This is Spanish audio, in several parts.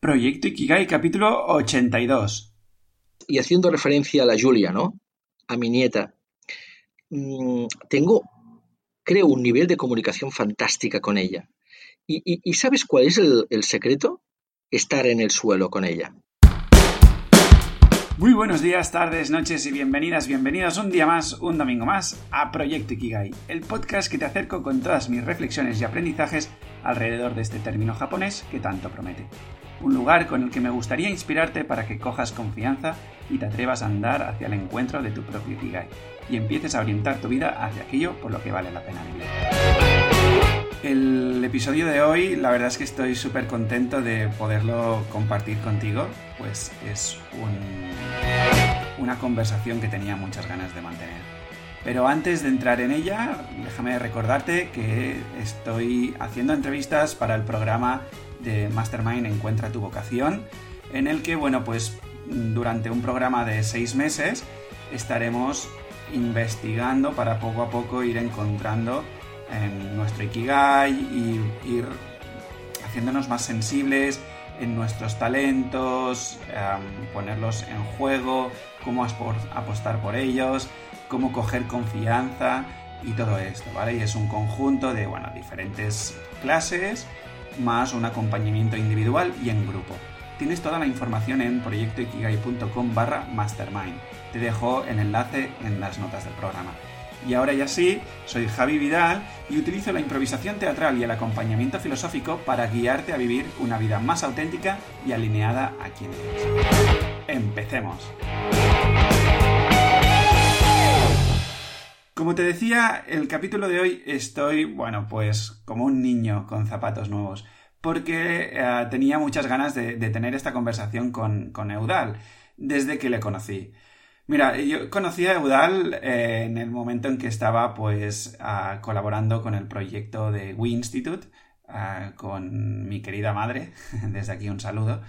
Proyecto Ikigai, capítulo 82. Y haciendo referencia a la Julia, ¿no? A mi nieta. Mm, tengo, creo, un nivel de comunicación fantástica con ella. ¿Y, sabes cuál es el secreto? Estar en el suelo con ella. Muy buenos días, tardes, noches y bienvenidas, bienvenidos un día más, un domingo más a Proyecto Ikigai, el podcast que te acerco con todas mis reflexiones y aprendizajes alrededor de este término japonés que tanto promete. Un lugar con el que me gustaría inspirarte para que cojas confianza y te atrevas a andar hacia el encuentro de tu propio Ikigai y empieces a orientar tu vida hacia aquello por lo que vale la pena vivir. El episodio de hoy, la verdad es que estoy súper contento de poderlo compartir contigo, pues es una conversación que tenía muchas ganas de mantener. Pero antes de entrar en ella, déjame recordarte que estoy haciendo entrevistas para el programa de Mastermind Encuentra tu vocación, en el que, bueno, pues durante un programa de seis meses estaremos investigando para poco a poco ir encontrando en nuestro Ikigai y ir haciéndonos más sensibles en nuestros talentos, ponerlos en juego, cómo apostar por ellos, cómo coger confianza y todo esto, ¿vale? Y es un conjunto de, bueno, diferentes clases más un acompañamiento individual y en grupo. Tienes toda la información en proyectoikigai.com barra mastermind. Te dejo el enlace en las notas del programa. Y ahora ya sí, soy Javi Vidal y utilizo la improvisación teatral y el acompañamiento filosófico para guiarte a vivir una vida más auténtica y alineada a quien eres. Empecemos. Como te decía, el capítulo de hoy estoy, bueno, pues como un niño con zapatos nuevos, porque eh, tenía muchas ganas de, tener esta conversación con, con Eudal desde que le conocí. Mira, yo conocí a Eudal eh, en el momento en que estaba pues ah, colaborando con el proyecto de We Institute, ah, con mi querida madre, desde aquí un saludo,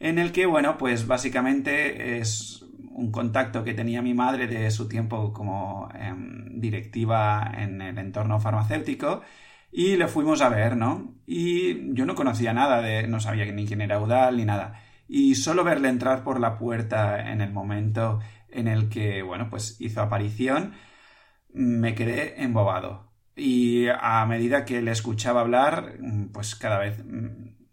en el que, bueno, pues básicamente es un contacto que tenía mi madre de su tiempo como em, directiva en el entorno farmacéutico y le fuimos a ver, ¿no? Y yo no conocía nada de, no sabía ni quién era Eudal ni nada. Y solo verle entrar por la puerta en el momento en el que, bueno, pues hizo aparición, me quedé embobado. Y a medida que le escuchaba hablar, pues cada vez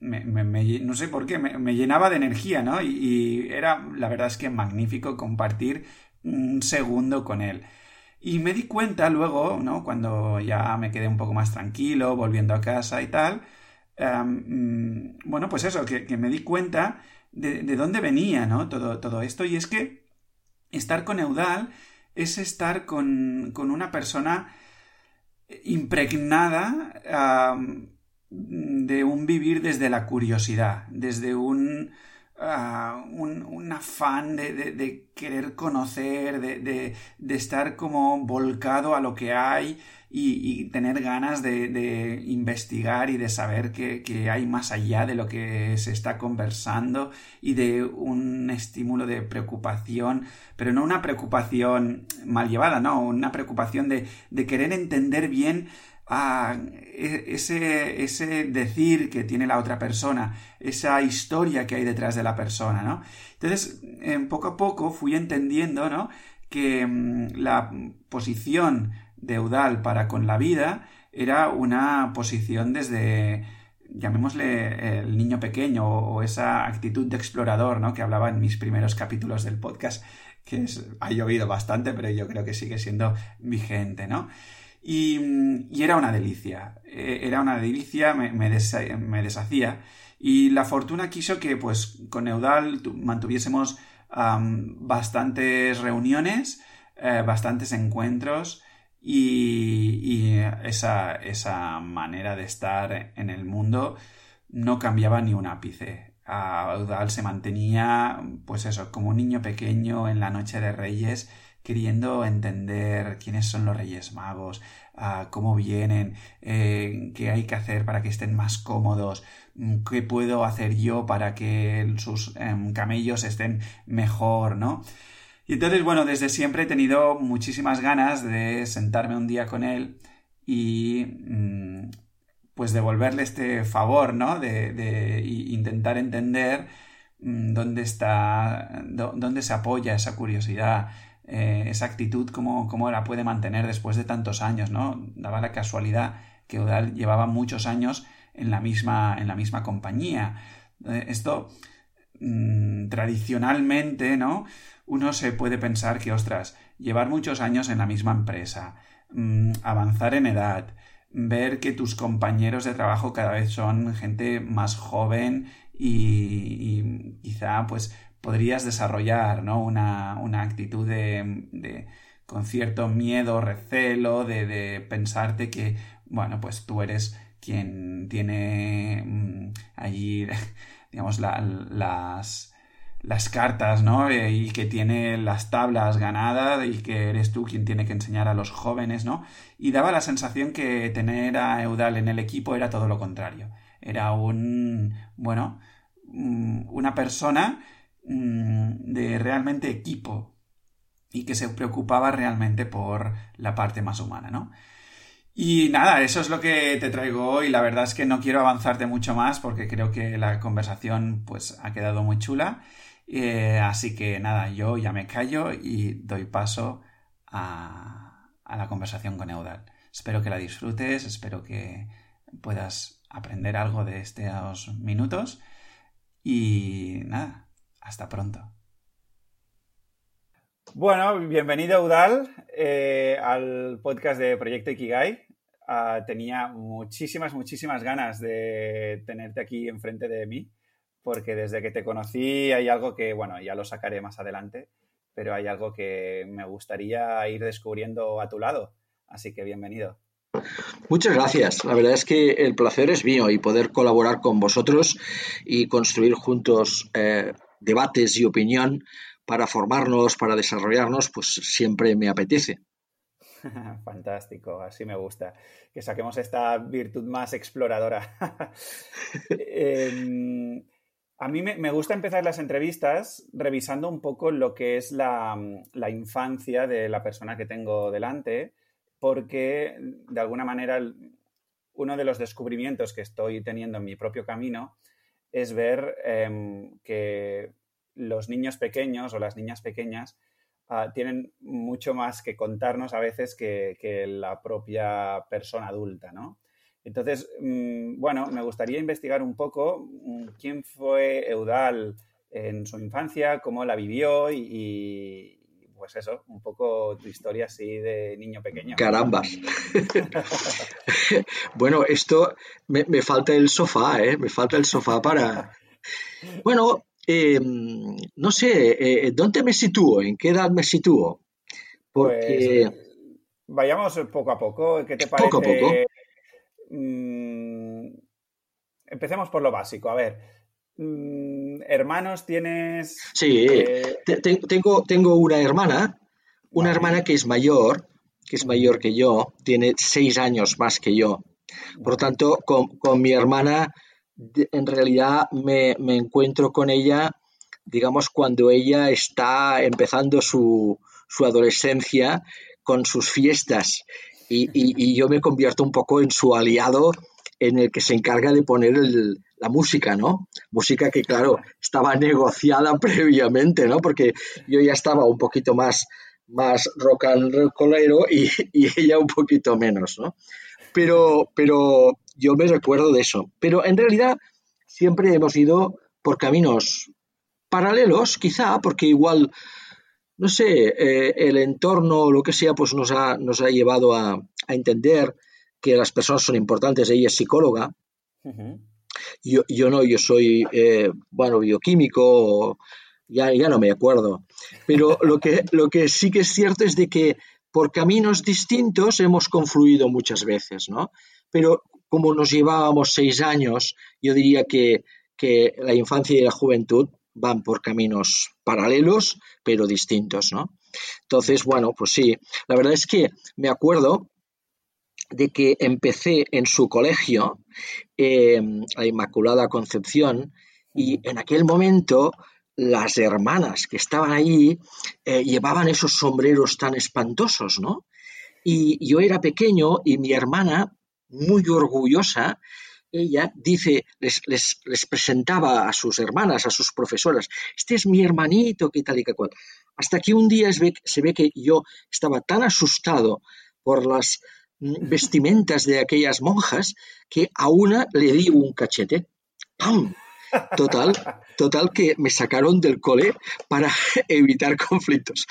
no sé por qué, me, llenaba de energía, ¿no? Y, era, la verdad es que magnífico compartir un segundo con él. Y me di cuenta luego, ¿no? Cuando ya me quedé un poco más tranquilo, volviendo a casa y tal, em, bueno, pues eso, que, me di cuenta de, de, dónde venía, ¿no? Todo, todo esto. Y es que Estar con Eudal es estar con, una persona impregnada de un vivir desde la curiosidad, desde un, ah, un, afán de, querer conocer, de, estar como volcado a lo que hay y, tener ganas de, investigar y de saber que, hay más allá de lo que se está conversando y de un estímulo de preocupación, pero no una preocupación mal llevada, no, una preocupación de, querer entender bien a e, ese, decir que tiene la otra persona, esa historia que hay detrás de la persona, ¿no? Entonces, poco a poco fui entendiendo, ¿no? Que mm, la posición deudal para con la vida era una posición desde, llamémosle el niño pequeño o esa actitud de explorador, ¿no? Que hablaba en mis primeros capítulos del podcast, que ha llovido bastante, pero yo creo que sigue siendo vigente, ¿no? Y, era una delicia, e, era una delicia, me, me, deshacía. Y la fortuna quiso que, pues, con Eudal mantuviésemos bastantes reuniones, eh, bastantes encuentros, y, esa, esa, manera de estar en el mundo no cambiaba ni un ápice. Audal se mantenía, pues eso, como un niño pequeño en la noche de Reyes, queriendo entender quiénes son los Reyes Magos, cómo vienen, eh, qué hay que hacer para que estén más cómodos, qué puedo hacer yo para que sus em, camellos estén mejor, ¿no? Y entonces, bueno, desde siempre he tenido muchísimas ganas de sentarme un día con él y mm, pues devolverle este favor, ¿no? De, de intentar entender mm, dónde está, dónde se apoya esa curiosidad, eh, esa actitud, cómo, cómo, la puede mantener después de tantos años, ¿no? Daba la casualidad que Udal llevaba muchos años en la misma, en la misma compañía. Eh, esto, mm, tradicionalmente, ¿no? Uno se puede pensar que, ostras, llevar muchos años en la misma empresa, mm, avanzar en edad, ver que tus compañeros de trabajo cada vez son gente más joven y, quizá pues podrías desarrollar ¿no? una, actitud de, con cierto miedo, recelo, de, de, pensarte que, bueno, pues tú eres quien tiene mm, allí, digamos, las, las cartas, ¿no? Eh, y que tiene las tablas ganadas y que eres tú quien tiene que enseñar a los jóvenes, ¿no? Y daba la sensación que tener a Eudal en el equipo era todo lo contrario. Era un, bueno, mm, una persona de realmente equipo y que se preocupaba realmente por la parte más humana, ¿no? Y nada, eso es lo que te traigo hoy. La verdad es que no quiero avanzarte mucho más porque creo que la conversación pues ha quedado muy chula. Eh, así que nada, yo ya me callo y doy paso a, la conversación con Eudal. Espero que la disfrutes, espero que puedas aprender algo de estos minutos y nada, hasta pronto. Bueno, bienvenido Eudal eh, al podcast de Proyecto Ikigai. Ah, tenía muchísimas, muchísimas ganas de tenerte aquí enfrente de mí porque desde que te conocí hay algo que, bueno, ya lo sacaré más adelante, pero hay algo que me gustaría ir descubriendo a tu lado. Así que bienvenido. Muchas gracias. La verdad es que el placer es mío y poder colaborar con vosotros y construir juntos eh, debates y opinión para formarnos, para desarrollarnos, pues siempre me apetece. Fantástico, así me gusta. Que saquemos esta virtud más exploradora. Em, a mí me, gusta empezar las entrevistas revisando un poco lo que es la, infancia de la persona que tengo delante, porque de alguna manera uno de los descubrimientos que estoy teniendo en mi propio camino es ver em, que los niños pequeños o las niñas pequeñas ah, tienen mucho más que contarnos a veces que, que la propia persona adulta, ¿no? Entonces, mm, bueno, me gustaría investigar un poco mm, quién fue Eudal en su infancia, cómo la vivió y, pues eso, un poco tu historia así de niño pequeño. Carambas. bueno, esto me, falta el sofá, ¿eh? Me falta el sofá para... Bueno, em, no sé, eh, ¿dónde me sitúo? ¿En qué edad me sitúo? Porque... Pues, vayamos poco a poco. ¿Qué te parece? Poco a poco. Mm, empecemos por lo básico. A ver, mm, ¿hermanos tienes? Sí, eh, tengo, tengo una hermana, una hermana que es mayor, que es mayor que yo, tiene seis años más que yo. Por lo tanto, con, mi hermana, en realidad me, encuentro con ella, digamos, cuando ella está empezando su, su adolescencia con sus fiestas. Y, yo me convierto un poco en su aliado en el que se encarga de poner la música, ¿no? Música que, claro, estaba negociada previamente, ¿no? Porque yo ya estaba un poquito más, más rock and rollero y, ella un poquito menos, ¿no? Pero, pero yo me recuerdo de eso. Pero en realidad siempre hemos ido por caminos paralelos, quizá, porque igual no sé, eh, el entorno o lo que sea, pues nos ha, nos ha llevado a, entender que las personas son importantes. Ella es psicóloga. Yo, yo, no, yo soy, eh, bueno, bioquímico, ya, ya no me acuerdo. Pero lo que, lo que sí que es cierto es de que por caminos distintos hemos confluido muchas veces, ¿no? Pero como nos llevábamos seis años, yo diría que, que la infancia y la juventud van por caminos paralelos, pero distintos, ¿no? Entonces, bueno, pues sí, la verdad es que me acuerdo de que empecé en su colegio, eh, la Inmaculada Concepción, y en aquel momento las hermanas que estaban allí eh, llevaban esos sombreros tan espantosos, ¿no? Y yo era pequeño y mi hermana muy orgullosa, ella dice, les, les, presentaba a sus hermanas, a sus profesoras, este es mi hermanito, qué tal y qué cual. Hasta que un día se ve, se ve que yo estaba tan asustado por las vestimentas de aquellas monjas que a una le di un cachete. ¡Pam! Total, total que me sacaron del cole para evitar conflictos.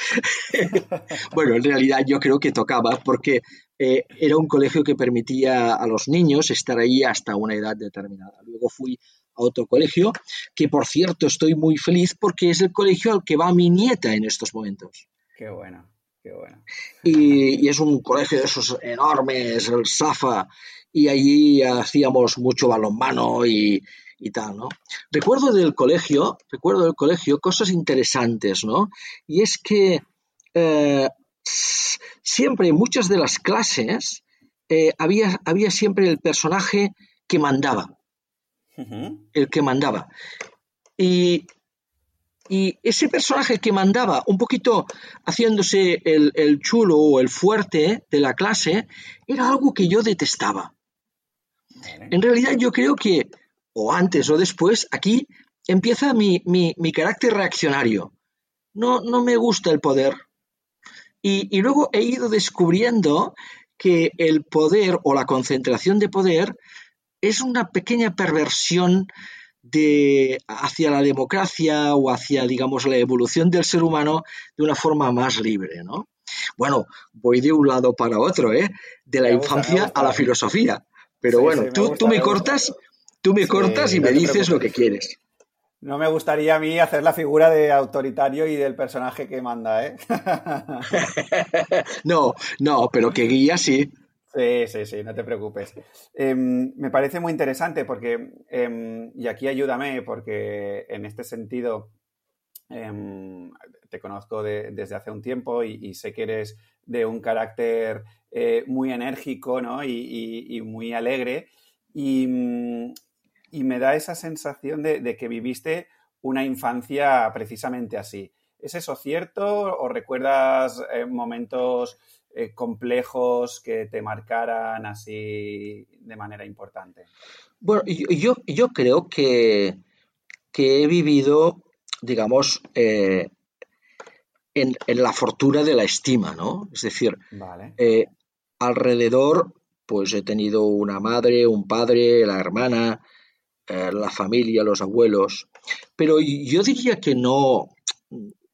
bueno, en realidad yo creo que tocaba porque eh, era un colegio que permitía a los niños estar ahí hasta una edad determinada. Luego fui a otro colegio, que por cierto estoy muy feliz porque es el colegio al que va mi nieta en estos momentos. Qué bueno, qué bueno. Y, es un colegio de esos enormes, el SAFA, y allí hacíamos mucho balonmano y, y tal, ¿no? Recuerdo del colegio, recuerdo del colegio cosas interesantes, ¿no? Y es que eh, siempre en muchas de las clases eh, había, había siempre el personaje que mandaba. El que mandaba. Y, ese personaje que mandaba, un poquito haciéndose el, el, chulo o el fuerte de la clase, era algo que yo detestaba. En realidad yo creo que, o antes o después, aquí empieza mi, mi, mi carácter reaccionario. No, no me gusta el poder, y, luego he ido descubriendo que el poder o la concentración de poder es una pequeña perversión de, hacia la democracia o hacia, digamos, la evolución del ser humano de una forma más libre, ¿no? Bueno, voy de un lado para otro, ¿eh? De la infancia a la filosofía. Pero bueno, tú, tú, me cortas, tú me cortas y me dices lo que quieres. No me gustaría a mí hacer la figura de autoritario y del personaje que manda, ¿eh? no, no, pero que guía sí. Sí, sí, sí, no te preocupes. Em, me parece muy interesante porque, em, y aquí ayúdame, porque en este sentido em, te conozco desde hace un tiempo y, sé que eres de un carácter eh, muy enérgico ¿no? y muy alegre. Y, mm, y me da esa sensación de, que viviste una infancia precisamente así. ¿Es eso cierto o recuerdas eh, momentos eh, complejos que te marcaran así de manera importante? Bueno, yo, yo creo que, que he vivido, digamos, eh, en, la fortuna de la estima, ¿no? Es decir, alrededor, pues he tenido una madre, un padre, la hermana, eh, la familia, los abuelos, pero yo diría que no,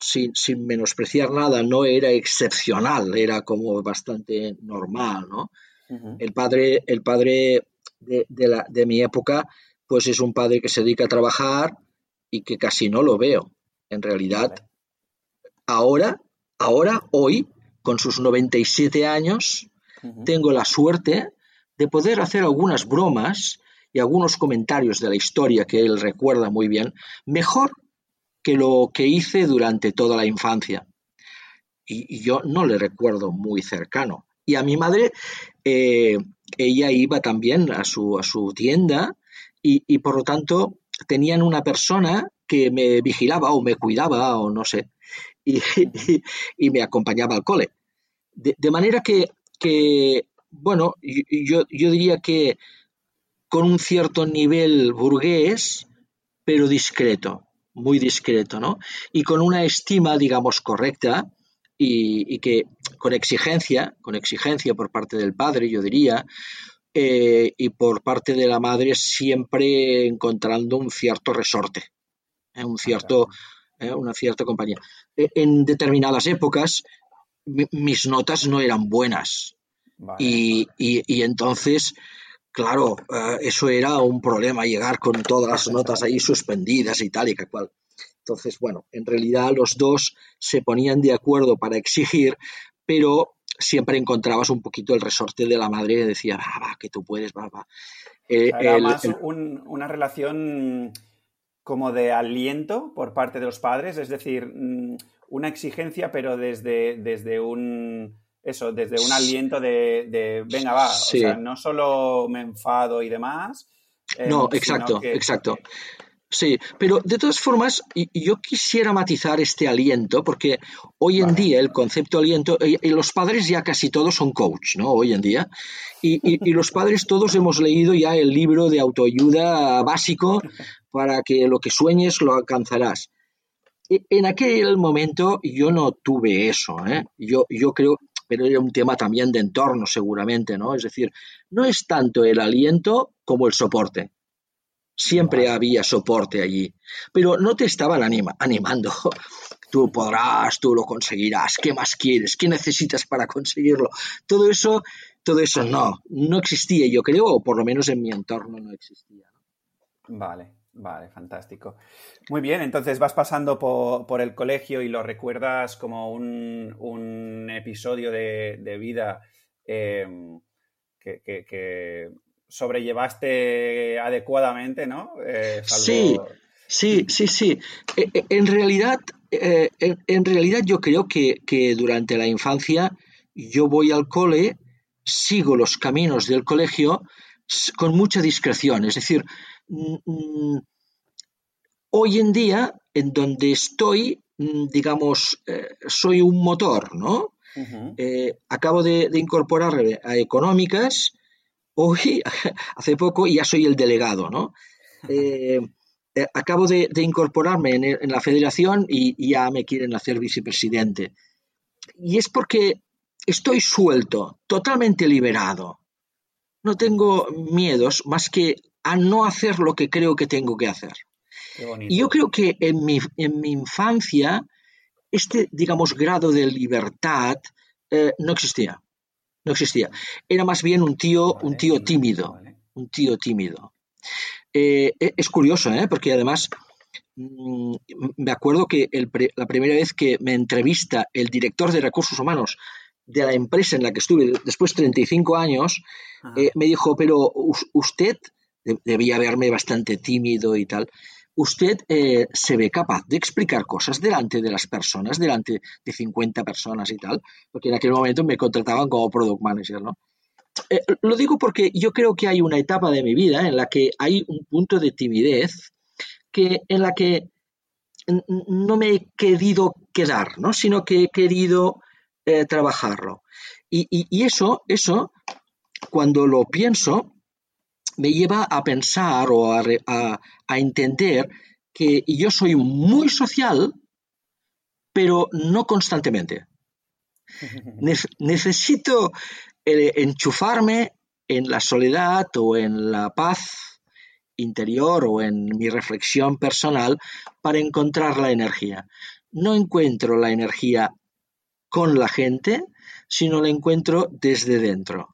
sin, menospreciar nada, no era excepcional, era como bastante normal, ¿no? El padre, el padre de, la, de, mi época, pues es un padre que se dedica a trabajar y que casi no lo veo. En realidad, ahora, ahora, hoy, con sus 97 años, tengo la suerte de poder hacer algunas bromas y algunos comentarios de la historia que él recuerda muy bien, mejor que lo que hice durante toda la infancia. Y, yo no le recuerdo muy cercano. Y a mi madre, eh, ella iba también a su, a su tienda y, por lo tanto tenían una persona que me vigilaba o me cuidaba o no sé, y, me acompañaba al cole. De, manera que, que bueno, yo, yo diría que con un cierto nivel burgués, pero discreto, muy discreto, ¿no? Y con una estima, digamos, correcta y, que con exigencia, con exigencia por parte del padre, yo diría, eh, y por parte de la madre siempre encontrando un cierto resorte, ¿eh? un cierto, ¿eh? una cierta compañía. En determinadas épocas mis notas no eran buenas y, y, entonces claro, eh, eso era un problema, llegar con todas las notas ahí suspendidas y tal y que cual. Entonces, bueno, en realidad los dos se ponían de acuerdo para exigir, pero siempre encontrabas un poquito el resorte de la madre que decía, va, va, que tú puedes, va, va. Eh, era más una relación como de aliento por parte de los padres, es decir, mm, una exigencia, pero desde, desde un eso, desde un aliento de, venga, va, o sea, no solo me enfado y demás. Eh, no, exacto, exacto. Sí, pero de todas formas, yo quisiera matizar este aliento, porque hoy en día el concepto aliento, y, los padres ya casi todos son coach, ¿no? Hoy en día. Y, y, los padres todos hemos leído ya el libro de autoayuda básico para que lo que sueñes lo alcanzarás. E, en aquel momento yo no tuve eso, ¿eh? Yo, yo creo, pero era un tema también de entorno seguramente, ¿no? Es decir, no es tanto el aliento como el soporte. Siempre había soporte allí, pero no te estaban animando. Tú podrás, tú lo conseguirás, ¿qué más quieres? ¿Qué necesitas para conseguirlo? Todo eso, todo eso no, no existía, yo creo, o por lo menos en mi entorno no existía. Vale, vale, fantástico. Muy bien, entonces vas pasando por, el colegio y lo recuerdas como un, episodio de, vida eh, que, sobrellevaste adecuadamente, ¿no? Eh, sí, sí, sí, sí. E, e, en realidad, eh, en, realidad yo creo que, durante la infancia yo voy al cole, sigo los caminos del colegio con mucha discreción. Es decir, hoy en día, en donde estoy, mm, digamos, eh, soy un motor, ¿no? acabo de, de incorporar a económicas, hoy, hace poco, ya soy el delegado, ¿no? Eh, eh, acabo de, incorporarme en, la federación y, ya me quieren hacer vicepresidente. Y es porque estoy suelto, totalmente liberado. No tengo miedos más que a no hacer lo que creo que tengo que hacer. Y yo creo que en mi, en mi infancia este, digamos, grado de libertad eh, no existía no existía. Era más bien un tío, un tío tímido, un tío tímido. Eh, es curioso, ¿eh? porque además mm, me acuerdo que la primera vez que me entrevista el director de recursos humanos de la empresa en la que estuve después de 35 años, eh, me dijo, pero usted debía verme bastante tímido y tal usted eh, se ve capaz de explicar cosas delante de las personas, delante de 50 personas y tal, porque en aquel momento me contrataban como product manager, ¿no? Eh, lo digo porque yo creo que hay una etapa de mi vida en la que hay un punto de timidez que, en la que no me he querido quedar, ¿no? sino que he querido eh, trabajarlo. Y, y, eso, eso, cuando lo pienso, me lleva a pensar o a, entender que yo soy muy social, pero no constantemente. necesito eh, enchufarme en la soledad o en la paz interior o en mi reflexión personal para encontrar la energía. No encuentro la energía con la gente, sino la encuentro desde dentro.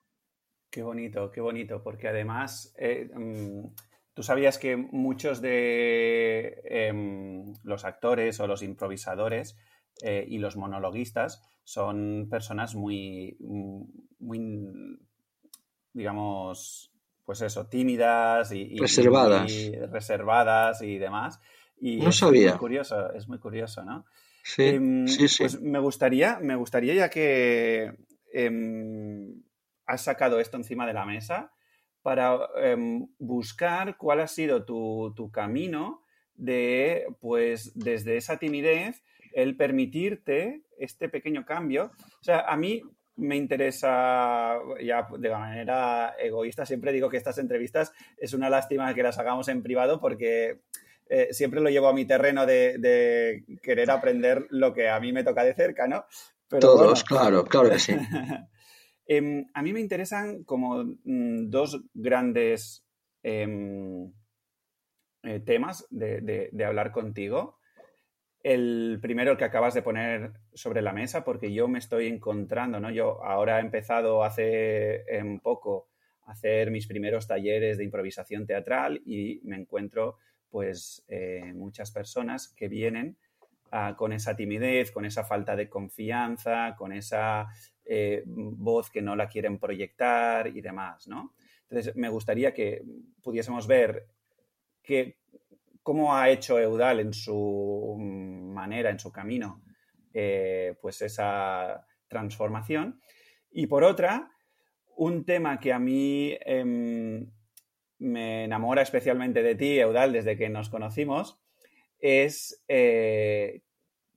Qué bonito, qué bonito, porque además eh, mm, tú sabías que muchos de em, los actores o los improvisadores eh, y los monologuistas son personas muy, mm, muy, digamos, pues eso, tímidas y, reservadas. reservadas y demás. Y no sabía. Es muy curioso, es muy curioso, ¿no? Sí, em, sí, sí. Pues me gustaría, me gustaría ya que has sacado esto encima de la mesa para em, buscar cuál ha sido tu, camino de, pues, desde esa timidez, el permitirte este pequeño cambio. O sea, a mí me interesa, ya de manera egoísta, siempre digo que estas entrevistas es una lástima que las hagamos en privado porque eh, siempre lo llevo a mi terreno de, querer aprender lo que a mí me toca de cerca, ¿no? Todos, claro, claro que sí. Em, a mí me interesan como mm, dos grandes em, eh, temas de, hablar contigo. El primero, el que acabas de poner sobre la mesa, porque yo me estoy encontrando, ¿no? Yo ahora he empezado hace un em, poco a hacer mis primeros talleres de improvisación teatral y me encuentro, pues, eh, muchas personas que vienen ah, con esa timidez, con esa falta de confianza, con esa eh, voz que no la quieren proyectar y demás, ¿no? Entonces, me gustaría que pudiésemos ver cómo ha hecho Eudal en su manera, en su camino, eh, pues esa transformación. Y por otra, un tema que a mí em, me enamora especialmente de ti, Eudal, desde que nos conocimos, es eh,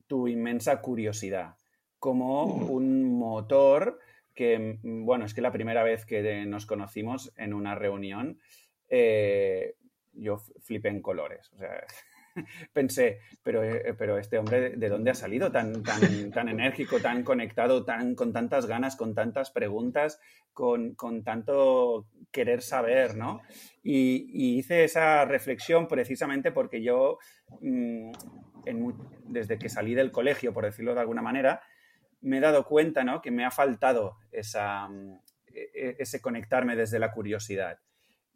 tu inmensa curiosidad, como un motor que, bueno, es que la primera vez que nos conocimos en una reunión, eh, yo flipé en colores. O sea, pensé, pero, eh, pero este hombre, ¿de dónde ha salido tan, tan, tan enérgico, tan conectado, tan, con tantas ganas, con tantas preguntas, con, tanto querer saber, ¿no? Y, hice esa reflexión precisamente porque yo, mm, desde que salí del colegio, por decirlo de alguna manera, me he dado cuenta, ¿no? Que me ha faltado esa, mm, e, e, ese conectarme desde la curiosidad.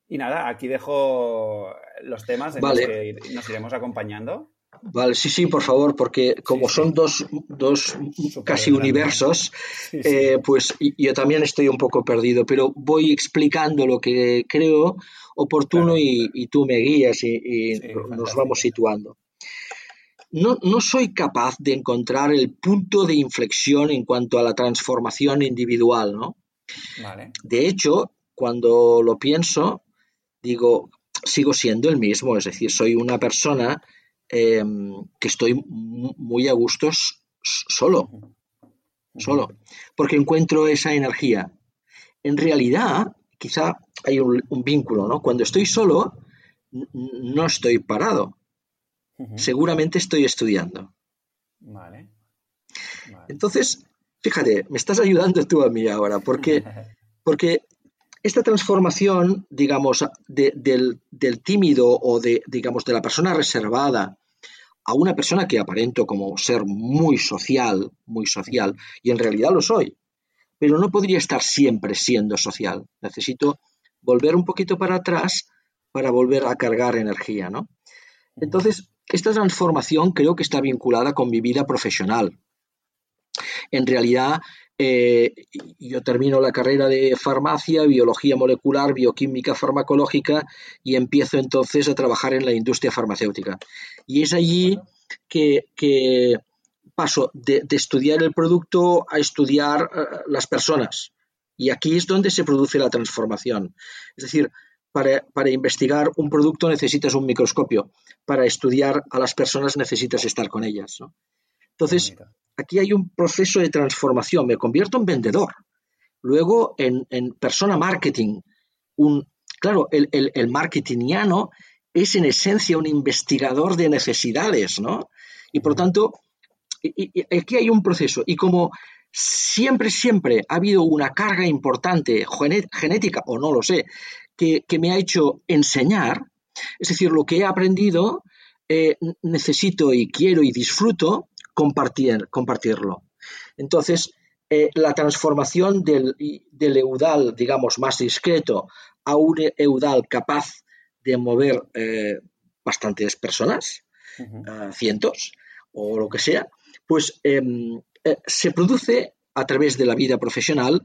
Y nada, aquí dejo los temas en los que nos iremos acompañando. Vale, sí, sí, por favor, porque como son dos, dos casi universos, eh, pues yo también estoy un poco perdido, pero voy explicando lo que creo oportuno y, tú me guías y, nos vamos situando. No, no, soy capaz de encontrar el punto de inflexión en cuanto a la transformación individual, ¿no? Vale. De hecho, cuando lo pienso, digo, sigo siendo el mismo, es decir, soy una persona em, que estoy muy a gusto solo, solo, porque encuentro esa energía. En realidad, quizá hay un, vínculo, ¿no? Cuando estoy solo, no estoy parado. Seguramente estoy estudiando. Vale. Entonces, fíjate, me estás ayudando tú a mí ahora, porque, porque esta transformación, digamos, del, tímido o de, digamos, de la persona reservada a una persona que aparento como ser muy social, muy social, y en realidad lo soy, pero no podría estar siempre siendo social. Necesito volver un poquito para atrás para volver a cargar energía, ¿no? Entonces, esta transformación creo que está vinculada con mi vida profesional. En realidad, eh, yo termino la carrera de farmacia, biología molecular, bioquímica farmacológica y empiezo entonces a trabajar en la industria farmacéutica. Y es allí que, paso de, estudiar el producto a estudiar eh, las personas. Y aquí es donde se produce la transformación. Es decir, para, investigar un producto necesitas un microscopio, para estudiar a las personas necesitas estar con ellas. Entonces, aquí hay un proceso de transformación. Me convierto en vendedor, luego en, persona marketing. Un, claro, el, el, marketingiano es en esencia un investigador de necesidades, ¿no? Y por tanto, aquí hay un proceso. Y como siempre, siempre ha habido una carga importante genética, o no lo sé, que, me ha hecho enseñar, es decir, lo que he aprendido, eh, necesito y quiero y disfruto compartir, compartirlo. Entonces, eh, la transformación del, eudal, digamos, más discreto a un eudal capaz de mover eh, bastantes personas, cientos o lo que sea, pues em, se produce a través de la vida profesional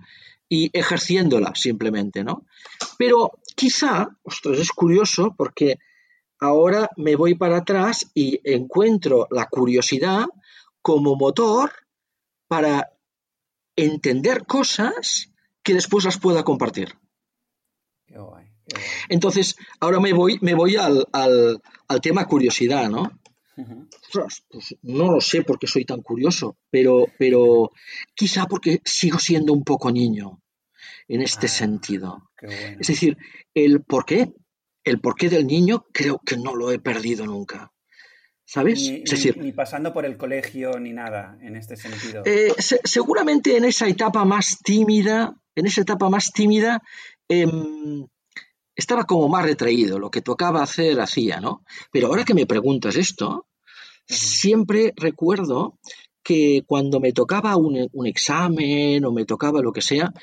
y ejerciéndola simplemente, ¿no? Pero quizá, esto es curioso porque ahora me voy para atrás y encuentro la curiosidad como motor para entender cosas que después las pueda compartir. Entonces, ahora me voy, me voy al, tema curiosidad, ¿no? pues no lo sé por qué soy tan curioso, pero, pero quizá porque sigo siendo un poco niño en este ah, sentido. Es decir, el por qué, el porqué del niño creo que no lo he perdido nunca. ¿Sabes? Ni, decir, ni, pasando por el colegio ni nada en este sentido. Eh, seguramente en esa etapa más tímida, en esa etapa más tímida, em, estaba como más retraído, lo que tocaba hacer hacía, ¿no? Pero ahora que me preguntas esto, siempre recuerdo que cuando me tocaba un, examen o me tocaba lo que sea,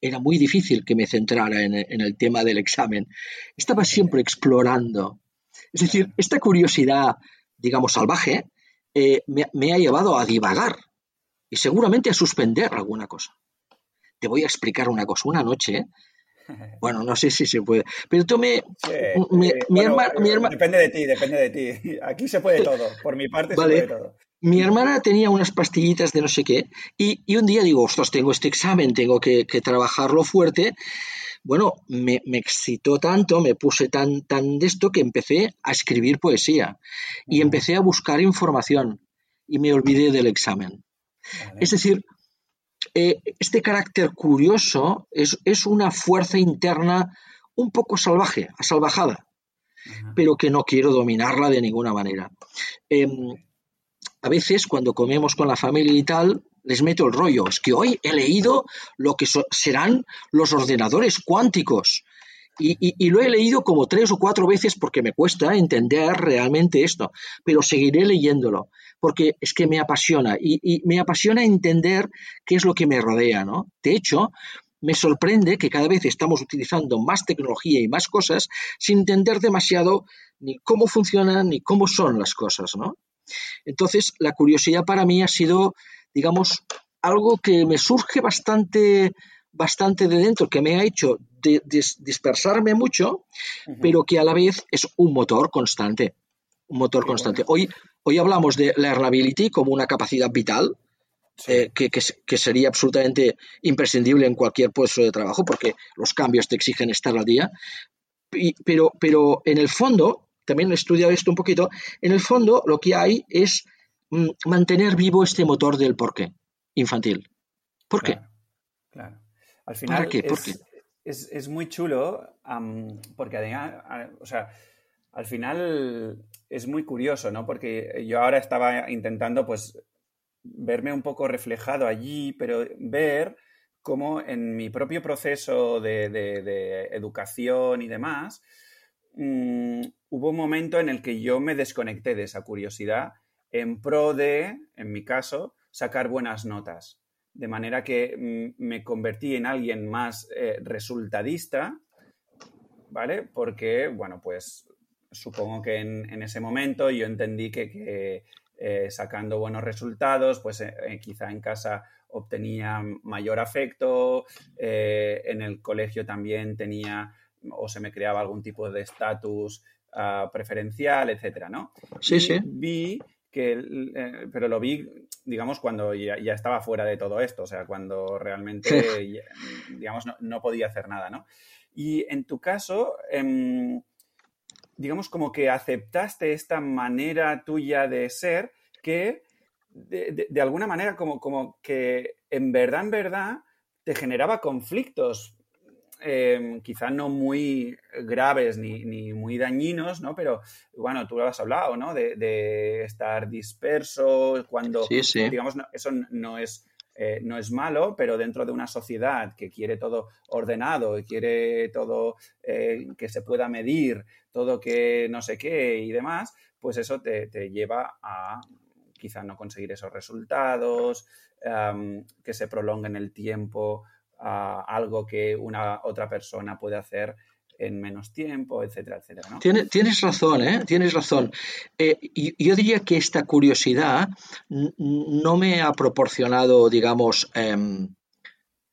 era muy difícil que me centrara en, en el tema del examen. Estaba siempre explorando, es decir, esta curiosidad, digamos, salvaje, eh, me, ha llevado a divagar y seguramente a suspender alguna cosa. Te voy a explicar una cosa. Una noche, bueno, no sé si se puede, pero tú me... mi, Depende de ti, depende de ti. Aquí se puede todo. Por mi parte se puede todo. Mi hermana tenía unas pastillitas de no sé qué y, un día digo, ostras, tengo este examen, tengo que, que trabajarlo fuerte bueno, me, excitó tanto, me puse tan, tan de esto que empecé a escribir poesía y empecé a buscar información y me olvidé del examen. Es decir, eh, este carácter curioso es, una fuerza interna un poco salvaje, asalvajada, pero que no quiero dominarla de ninguna manera. Em, a veces cuando comemos con la familia y tal, les meto el rollo. Es que hoy he leído lo que serán los ordenadores cuánticos. Y, lo he leído como tres o cuatro veces porque me cuesta entender realmente esto, pero seguiré leyéndolo porque es que me apasiona y, me apasiona entender qué es lo que me rodea, ¿no? De hecho, me sorprende que cada vez estamos utilizando más tecnología y más cosas sin entender demasiado ni cómo funcionan ni cómo son las cosas, ¿no? Entonces, la curiosidad para mí ha sido digamos, algo que me surge bastante, bastante de dentro, que me ha hecho dispersarme mucho, pero que a la vez es un motor constante. Un motor constante. Hoy, hoy hablamos de learnability como una capacidad vital, eh, que, que, sería absolutamente imprescindible en cualquier puesto de trabajo, porque los cambios te exigen estar al día. pero, pero en el fondo, también he estudiado esto un poquito, en el fondo lo que hay es Mm, mantener vivo este motor del porqué infantil. ¿Por qué? Claro. Al final es, muy chulo porque o sea, al final es muy curioso, ¿no? Porque yo ahora estaba intentando pues verme un poco reflejado allí, pero ver cómo en mi propio proceso de, educación y demás, mm, hubo un momento en el que yo me desconecté de esa curiosidad en pro de, en mi caso, sacar buenas notas. De manera que mm, me convertí en alguien más eh, resultadista, ¿vale? Porque, bueno, pues supongo que en, ese momento yo entendí que, eh, sacando buenos resultados, pues eh, quizá en casa obtenía mayor afecto, en el colegio también tenía o se me creaba algún tipo de estatus ah, preferencial, etcétera, ¿no? Sí, sí. Vi que, eh, pero lo vi, digamos, cuando ya, estaba fuera de todo esto, o sea, cuando realmente, digamos, no, podía hacer nada, ¿no? Y en tu caso, em, digamos, como que aceptaste esta manera tuya de ser que, de, alguna manera, como, como que en verdad, en verdad, te generaba conflictos Em, quizá no muy graves ni, muy dañinos, ¿no? Pero bueno, tú lo has hablado, ¿no? De, estar disperso, cuando, digamos, eso no es, eh, no es malo, pero dentro de una sociedad que quiere todo ordenado y quiere todo eh, que se pueda medir, todo que no sé qué y demás, pues eso te, lleva a quizá no conseguir esos resultados, que se prolongue en el tiempo algo que una otra persona puede hacer en menos tiempo, etcétera, etcétera. Tienes, razón, ¿eh? Tienes razón. Eh, yo diría que esta curiosidad no me ha proporcionado, digamos, em,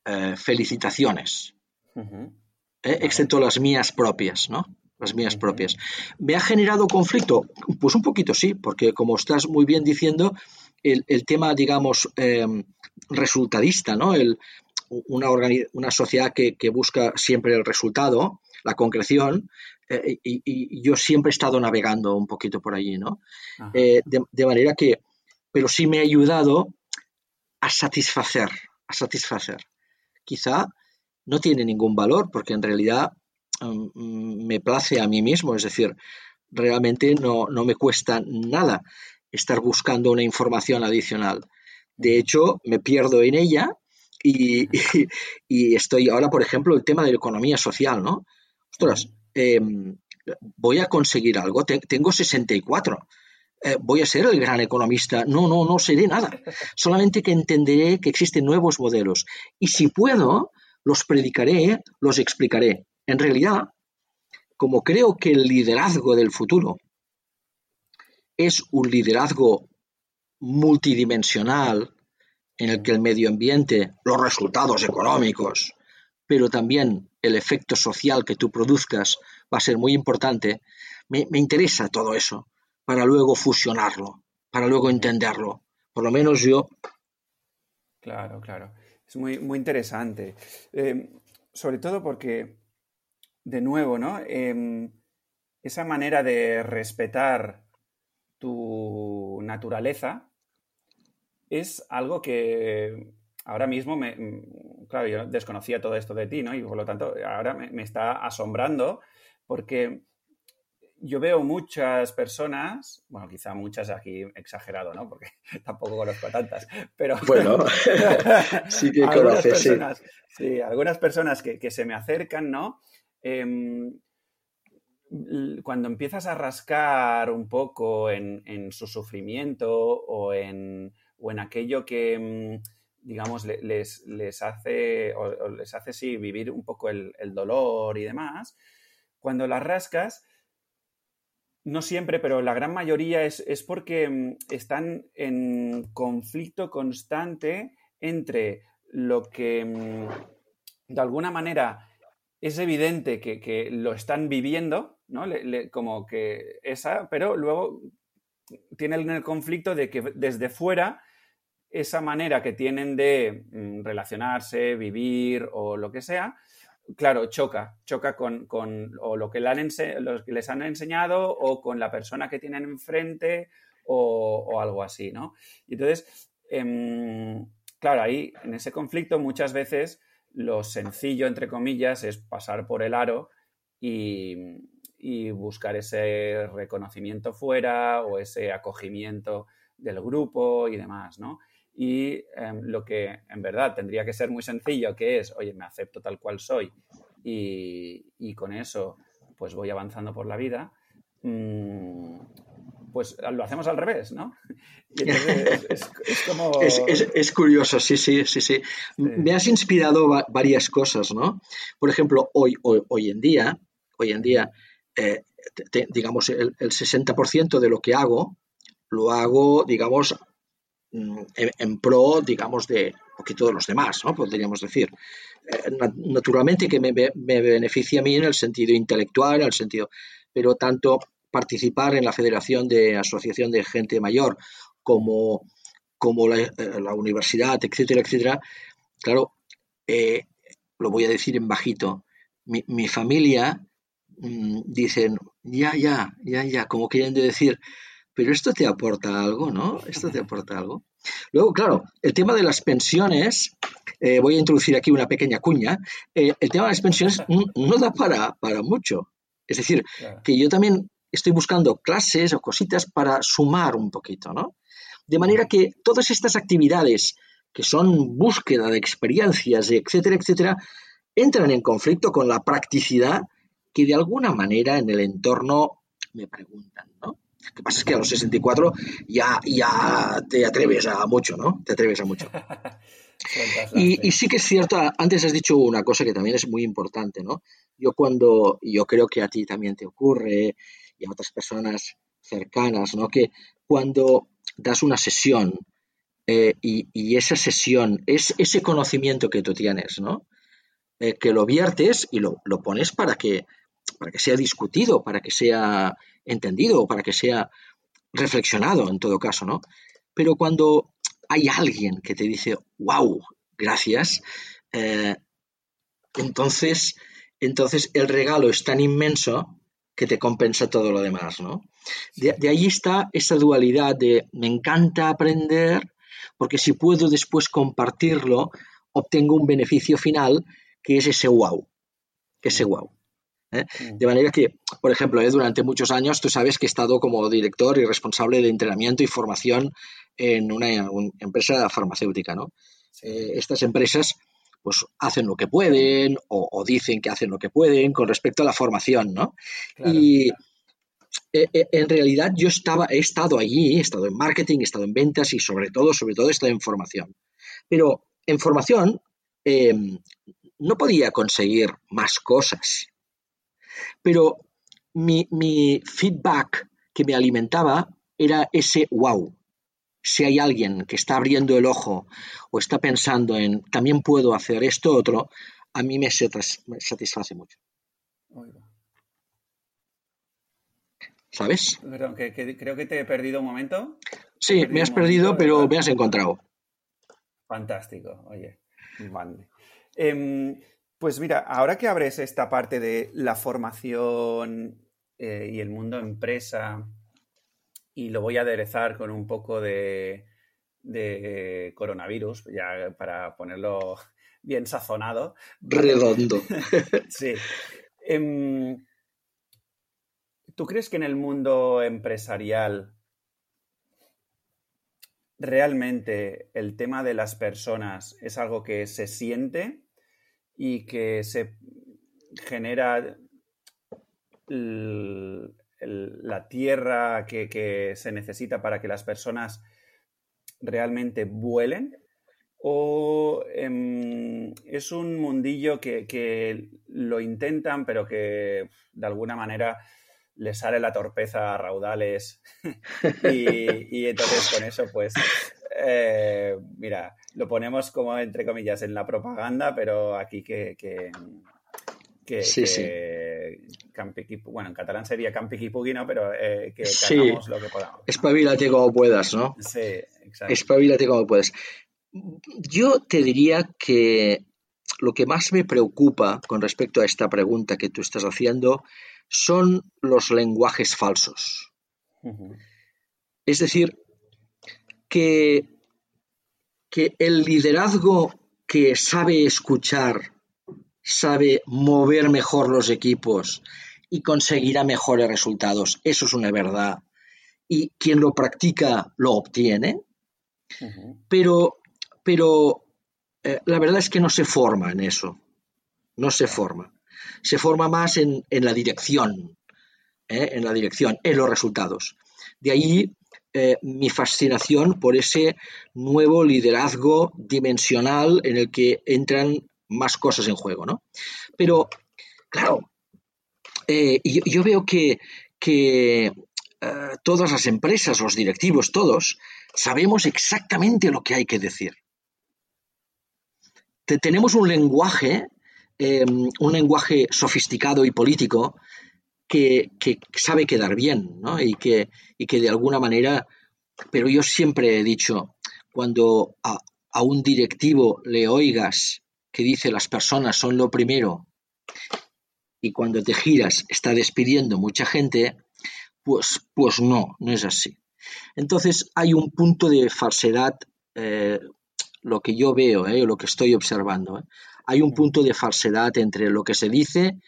eh, felicitaciones, ¿eh? excepto las mías propias, ¿no? Las mías propias. ¿Me ha generado conflicto? Pues un poquito sí, porque como estás muy bien diciendo, el, el tema, digamos, em, resultadista, ¿no? El, una, una sociedad que, busca siempre el resultado, la concreción, eh, y, yo siempre he estado navegando un poquito por allí, ¿no? Eh, de, manera que, pero sí me ha ayudado a satisfacer, a satisfacer. Quizá no tiene ningún valor porque en realidad mm, me place a mí mismo, es decir, realmente no, no me cuesta nada estar buscando una información adicional. De hecho, me pierdo en ella y, estoy ahora, por ejemplo, el tema de la economía social, ¿no? Ostras, em, voy a conseguir algo, tengo 64. Eh, voy a ser el gran economista. No, no, no seré nada. Solamente que entenderé que existen nuevos modelos. Y si puedo, los predicaré, los explicaré. En realidad, como creo que el liderazgo del futuro es un liderazgo multidimensional, en el que el medio ambiente, los resultados económicos, pero también el efecto social que tú produzcas va a ser muy importante, me, interesa todo eso para luego fusionarlo, para luego entenderlo. Por lo menos yo. Claro, claro. Es muy, muy interesante. Eh, sobre todo porque de nuevo, ¿no? Em, esa manera de respetar tu naturaleza es algo que ahora mismo me, mm, claro, yo desconocía todo esto de ti, ¿no? Y por lo tanto, ahora me, está asombrando porque yo veo muchas personas, bueno, quizá muchas aquí exagerado, ¿no? Porque tampoco conozco a tantas, pero... Bueno, sí que algunas personas, sí. algunas personas que, se me acercan, ¿no? Em, cuando empiezas a rascar un poco en, su sufrimiento o en, o en aquello que... Mm, digamos, les, les hace, o, les hace, sí, vivir un poco el, dolor y demás, cuando las rascas, no siempre, pero la gran mayoría es, porque mm, están en conflicto constante entre lo que mm, de alguna manera es evidente que, lo están viviendo, ¿no? como que esa, pero luego tienen el conflicto de que desde fuera esa manera que tienen de mm, relacionarse, vivir o lo que sea, claro, choca, choca con, o lo que, les han enseñado o con la persona que tienen enfrente o, algo así, ¿no? Y entonces, em, claro, ahí en ese conflicto muchas veces lo sencillo, entre comillas, es pasar por el aro y, y buscar ese reconocimiento fuera o ese acogimiento del grupo y demás, ¿no? Y em, lo que en verdad tendría que ser muy sencillo, que es, oye, me acepto tal cual soy y, con eso pues voy avanzando por la vida, mm, pues lo hacemos al revés, ¿no? es, como... Es, curioso, sí, sí, sí, sí, Me has inspirado varias cosas, ¿no? Por ejemplo, hoy, hoy, en día, hoy en día, eh, digamos, el, el 60% de lo que hago, lo hago, digamos, en, pro, digamos, de poquito de los demás, ¿no? Podríamos decir. Eh, naturalmente que me, beneficia a mí en el sentido intelectual, en el sentido, pero tanto participar en la Federación de Asociación de Gente Mayor como, como la, eh, universidad, etcétera, etcétera, claro, eh, lo voy a decir en bajito, mi, mi familia mm, dicen, ya, ya, ya, ya, como quieren decir, pero esto te aporta algo, ¿no? Esto te aporta algo. Luego, claro, el tema de las pensiones, eh, voy a introducir aquí una pequeña cuña, eh, el tema de las pensiones no, da para, para, mucho. Es decir, que yo también estoy buscando clases o cositas para sumar un poquito, ¿no? De manera que todas estas actividades que son búsqueda de experiencias, etcétera, etcétera, entran en conflicto con la practicidad que de alguna manera en el entorno me preguntan, ¿no? Lo que pasa es que a los 64 ya, ya te atreves a mucho, ¿no? Te atreves a mucho. y, sí que es cierto, antes has dicho una cosa que también es muy importante, ¿no? Yo cuando, yo creo que a ti también te ocurre y a otras personas cercanas, ¿no? Que cuando das una sesión eh, y, esa sesión es ese conocimiento que tú tienes, ¿no? Eh, que lo viertes y lo, lo pones para que, para que sea discutido, para que sea entendido o para que sea reflexionado en todo caso, ¿no? Pero cuando hay alguien que te dice, wow, gracias, eh, entonces, entonces el regalo es tan inmenso que te compensa todo lo demás, ¿no? De, de ahí está esa dualidad de me encanta aprender porque si puedo después compartirlo, obtengo un beneficio final que es ese wow, ese wow. ¿Eh? Mm. De manera que, por ejemplo, ¿eh? durante muchos años tú sabes que he estado como director y responsable de entrenamiento y formación en una, empresa farmacéutica. ¿no? Eh, estas empresas pues hacen lo que pueden o, dicen que hacen lo que pueden con respecto a la formación. ¿no? Y en realidad yo estaba, he estado allí, he estado en marketing, he estado en ventas y sobre todo, sobre todo he estado en formación. Pero en formación no podía conseguir más cosas pero mi, feedback que me alimentaba era ese wow. Si hay alguien que está abriendo el ojo o está pensando en también puedo hacer esto otro, a mí me, satisface mucho. ¿Sabes? Perdón, que, creo que te he perdido un momento. Sí, me has perdido, pero me has encontrado. Fantástico, oye. Vale. Em, Pues mira, ahora que abres esta parte de la formación eh, y el mundo empresa, y lo voy a aderezar con un poco de, coronavirus, ya para ponerlo bien sazonado. Redondo. sí. Em, ¿Tú crees que en el mundo empresarial realmente el tema de las personas es algo que se siente y que se genera la tierra que, se necesita para que las personas realmente vuelen? ¿O em, es un mundillo que, lo intentan, pero que de alguna manera le sale la torpeza a raudales y, entonces con eso pues eh, mira, lo ponemos como entre comillas en la propaganda, pero aquí que, que, sí, sí. bueno, en catalán sería campi ¿no? Pero eh, que hagamos lo que podamos. Espabilate como puedas, ¿no? Sí, exacto. Espabilate como puedas. Yo te diría que lo que más me preocupa con respecto a esta pregunta que tú estás haciendo son los lenguajes falsos. Es decir, que, que el liderazgo que sabe escuchar, sabe mover mejor los equipos y conseguirá mejores resultados, eso es una verdad. Y quien lo practica lo obtiene, pero, pero eh, la verdad es que no se forma en eso, no se forma se forma más en, la dirección, ¿eh? en la dirección, en los resultados. De ahí eh, mi fascinación por ese nuevo liderazgo dimensional en el que entran más cosas en juego, ¿no? Pero, claro, eh, yo, veo que, que todas las empresas, los directivos, todos, sabemos exactamente lo que hay que decir. tenemos un lenguaje un lenguaje sofisticado y político que, sabe quedar bien, ¿no? Y que, que de alguna manera, pero yo siempre he dicho, cuando a, a un directivo le oigas que dice las personas son lo primero y cuando te giras está despidiendo mucha gente, pues, pues no, no es así. Entonces hay un punto de falsedad, eh, lo que yo veo, eh, lo que estoy observando. Eh hay un punto de falsedad entre lo que se dice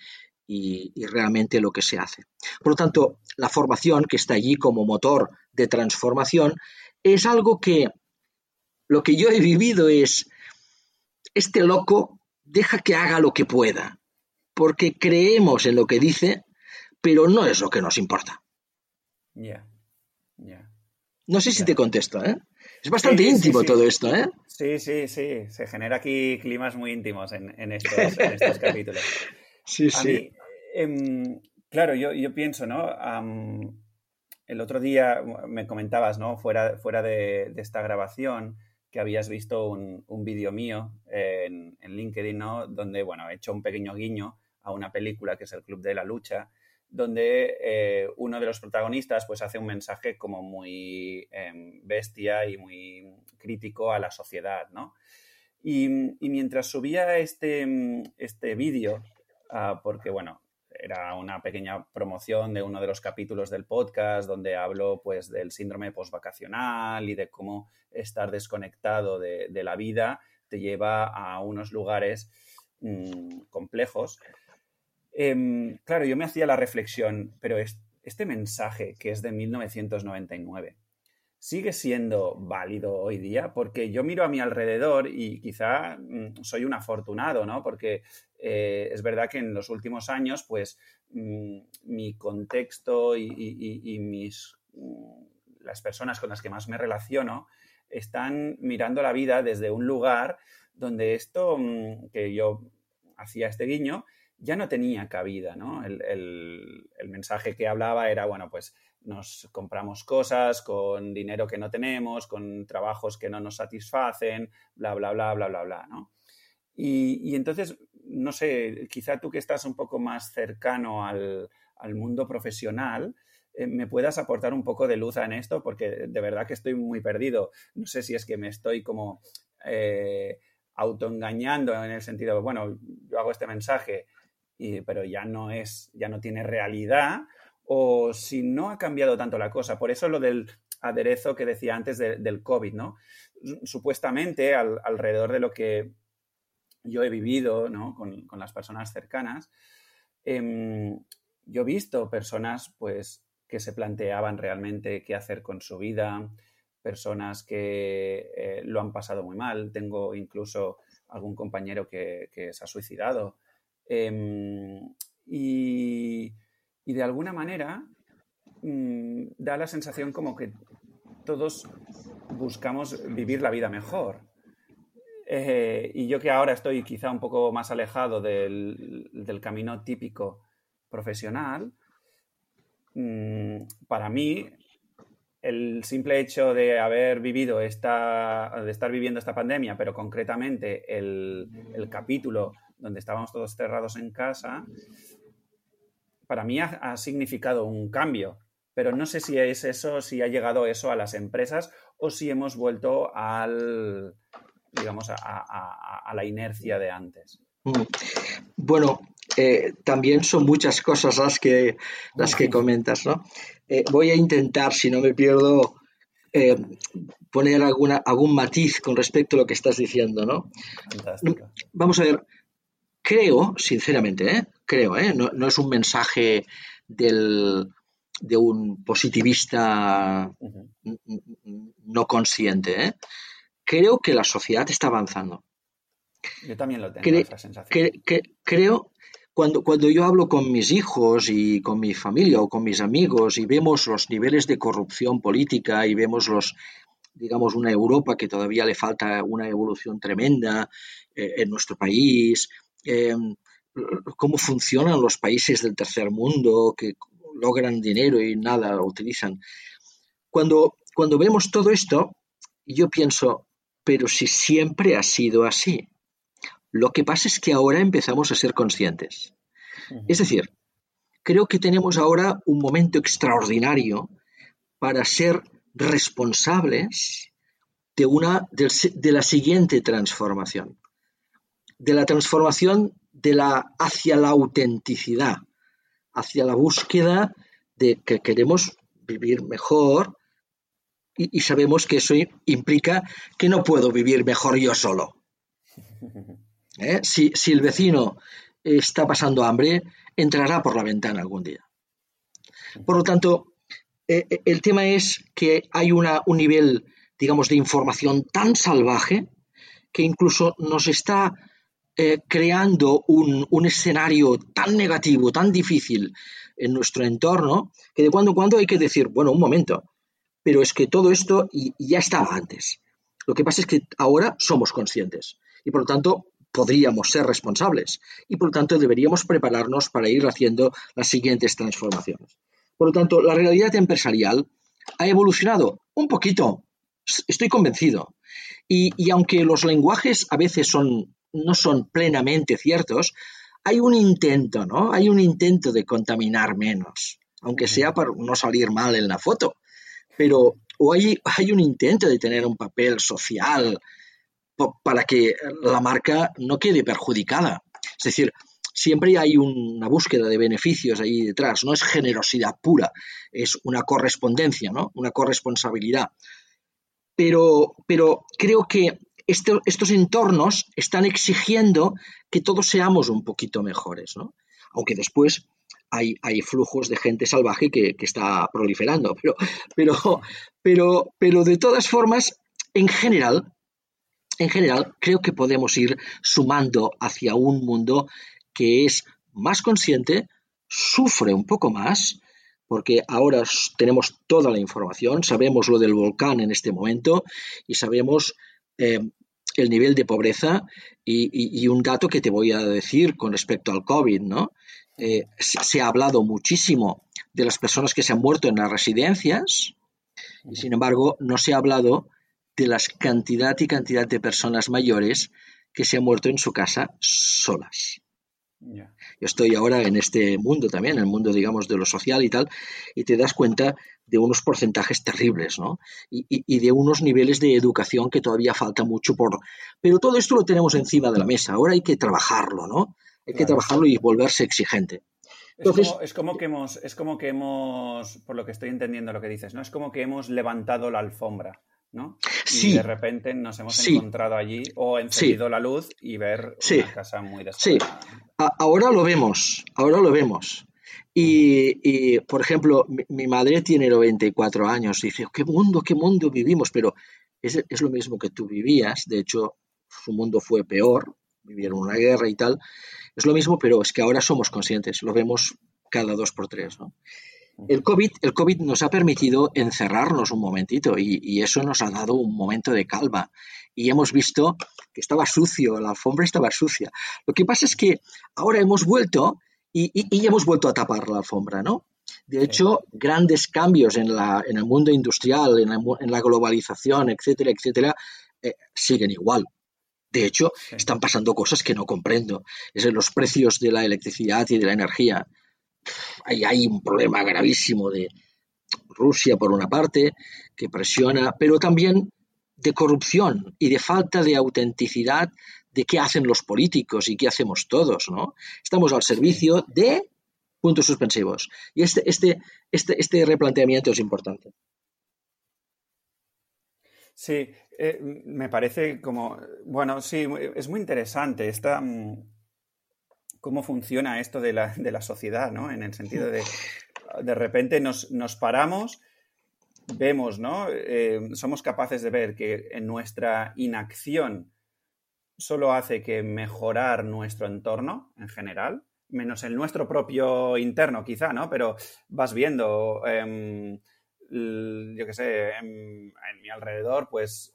y, realmente lo que se hace. Por lo tanto, la formación que está allí como motor de transformación es algo que lo que yo he vivido es, este loco deja que haga lo que pueda, porque creemos en lo que dice, pero no es lo que nos importa. Ya, ya. No sé si te contesto, ¿eh? Es bastante íntimo todo esto, ¿eh? Sí, sí, sí. Se genera aquí climas muy íntimos en, estos, capítulos. Sí, sí. Em, claro, yo, pienso, ¿no? el otro día me comentabas, ¿no? Fuera, fuera de, esta grabación, que habías visto un, vídeo mío en, en, LinkedIn, ¿no? Donde, bueno, he hecho un pequeño guiño a una película que es El Club de la Lucha, donde eh, uno de los protagonistas pues hace un mensaje como muy em, bestia y muy crítico a la sociedad, ¿no? Y, mientras subía este, este vídeo, ah, porque bueno, era una pequeña promoción de uno de los capítulos del podcast donde hablo pues del síndrome postvacacional y de cómo estar desconectado de, la vida te lleva a unos lugares mm, complejos. Em, claro, yo me hacía la reflexión, pero este mensaje que es de 1999 sigue siendo válido hoy día, porque yo miro a mi alrededor y quizá mm, soy un afortunado, ¿no? Porque eh, es verdad que en los últimos años, pues mm, mi contexto y, mis, mm, las personas con las que más me relaciono están mirando la vida desde un lugar donde esto que yo hacía este guiño ya no tenía cabida, ¿no? El, mensaje que hablaba era, bueno, pues nos compramos cosas con dinero que no tenemos, con trabajos que no nos satisfacen, bla, bla, bla, bla, bla, bla, ¿no? Y, entonces, no sé, quizá tú que estás un poco más cercano al, mundo profesional, eh, me puedas aportar un poco de luz en esto, porque de verdad que estoy muy perdido. No sé si es que me estoy como... Eh, autoengañando en el sentido, bueno, yo hago este mensaje, pero ya no es, ya no tiene realidad, o si no ha cambiado tanto la cosa. Por eso lo del aderezo que decía antes del COVID, ¿no? Supuestamente, alrededor de lo que yo he vivido ¿no? con, las personas cercanas, em, yo he visto personas pues, que se planteaban realmente qué hacer con su vida, personas que eh, lo han pasado muy mal. Tengo incluso algún compañero que, se ha suicidado. Em, y, de alguna manera mm, da la sensación como que todos buscamos vivir la vida mejor. Eh, y yo que ahora estoy quizá un poco más alejado del, camino típico profesional, mm, para mí el simple hecho de haber vivido esta, de estar viviendo esta pandemia, pero concretamente el, capítulo donde estábamos todos cerrados en casa, para mí ha, significado un cambio. Pero no sé si es eso, si ha llegado eso a las empresas o si hemos vuelto al, digamos, a, la inercia de antes. Mm. Bueno, eh, también son muchas cosas las que, las que comentas, ¿no? Eh, voy a intentar, si no me pierdo, eh, poner alguna, algún matiz con respecto a lo que estás diciendo, ¿no? Vamos a ver, creo, sinceramente, creo, no, es un mensaje del, de un positivista no consciente, creo que la sociedad está avanzando. Yo también lo tengo, esa sensación. creo cuando, cuando yo hablo con mis hijos y con mi familia o con mis amigos y vemos los niveles de corrupción política y vemos los, digamos, una Europa que todavía le falta una evolución tremenda eh, en nuestro país, em, cómo funcionan los países del tercer mundo que logran dinero y nada lo utilizan. Cuando, cuando vemos todo esto, yo pienso, pero si siempre ha sido así. Lo que pasa es que ahora empezamos a ser conscientes. Es decir, creo que tenemos ahora un momento extraordinario para ser responsables de, una, de, la siguiente transformación, de la transformación de la, hacia la autenticidad, hacia la búsqueda de que queremos vivir mejor y sabemos que eso implica que no puedo vivir mejor yo solo. ¿eh? Si, el vecino está pasando hambre, entrará por la ventana algún día. Por lo tanto, eh, eh, el tema es que hay un nivel, digamos, de información tan salvaje que incluso nos está creando un, un, escenario tan negativo, tan difícil en nuestro entorno, que de cuando en cuando hay que decir, bueno, un momento, pero es que todo esto ya estaba antes. Lo que pasa es que ahora somos conscientes y por lo tanto podríamos ser responsables y por lo tanto deberíamos prepararnos para ir haciendo las siguientes transformaciones. Por lo tanto, la realidad empresarial ha evolucionado un poquito, estoy convencido. Y, aunque los lenguajes a veces son, no son plenamente ciertos, hay un intento, ¿no? Hay un intento de contaminar menos, aunque sea para no salir mal en la foto. Pero o hay, hay un intento de tener un papel social, para que la marca no quede perjudicada. Es decir, siempre hay una búsqueda de beneficios ahí detrás, no es generosidad pura, es una correspondencia, ¿no? una corresponsabilidad. Pero, pero creo que estos entornos están exigiendo que todos seamos un poquito mejores, ¿no? aunque después hay, flujos de gente salvaje que, que, está proliferando, pero, pero, pero, pero de todas formas, en general, en general, creo que podemos ir sumando hacia un mundo que es más consciente, sufre un poco más, porque ahora tenemos toda la información, sabemos lo del volcán en este momento y sabemos eh, el nivel de pobreza y, un dato que te voy a decir con respecto al COVID, ¿no? Eh, se, ha hablado muchísimo de las personas que se han muerto en las residencias y sin embargo no se ha hablado de la cantidad y cantidad de personas mayores que se han muerto en su casa solas. Yo estoy ahora en este mundo también, en el mundo, digamos, de lo social y tal, y te das cuenta de unos porcentajes terribles, ¿no? Y, de unos niveles de educación que todavía falta mucho por... Pero todo esto lo tenemos encima de la mesa, ahora hay que trabajarlo, ¿no? Hay que trabajarlo y volverse exigente. es, como, que hemos, es como que hemos, por lo que estoy entendiendo lo que dices, ¿no? Es como que hemos levantado la alfombra. ¿No? Y de repente nos hemos encontrado allí o encendido la luz y ver una casa muy desordenada. Sí, ahora lo vemos, ahora lo vemos. Y, por ejemplo, mi, madre tiene 94 años y dice, qué mundo, qué mundo vivimos, pero es, es, lo mismo que tú vivías, de hecho, su mundo fue peor, vivieron una guerra y tal, es lo mismo, pero es que ahora somos conscientes, lo vemos cada dos por tres, ¿no? El COVID, el COVID nos ha permitido encerrarnos un momentito y, eso nos ha dado un momento de calma. Y hemos visto que estaba sucio, la alfombra estaba sucia. Lo que pasa es que ahora hemos vuelto y, hemos vuelto a tapar la alfombra, ¿no? De hecho, grandes cambios en, la, en, el mundo industrial, en la, globalización, etcétera, etcétera, eh, siguen igual. De hecho, están pasando cosas que no comprendo. Es en los precios de la electricidad y de la energía hay un problema gravísimo de Rusia, por una parte, que presiona, pero también de corrupción y de falta de autenticidad de qué hacen los políticos y qué hacemos todos, ¿no? Estamos al servicio de puntos suspensivos. Y este, este, este, este replanteamiento es importante. Sí, eh, me parece como, bueno, sí, es muy interesante esta, mm, cómo funciona esto de la, de la sociedad, ¿no? En el sentido de, de repente nos, nos paramos, vemos, ¿no? Eh, somos capaces de ver que en nuestra inacción solo hace que mejorar nuestro entorno en general, menos el nuestro propio interno quizá, ¿no? Pero vas viendo, em, yo qué sé, en, mi alrededor, pues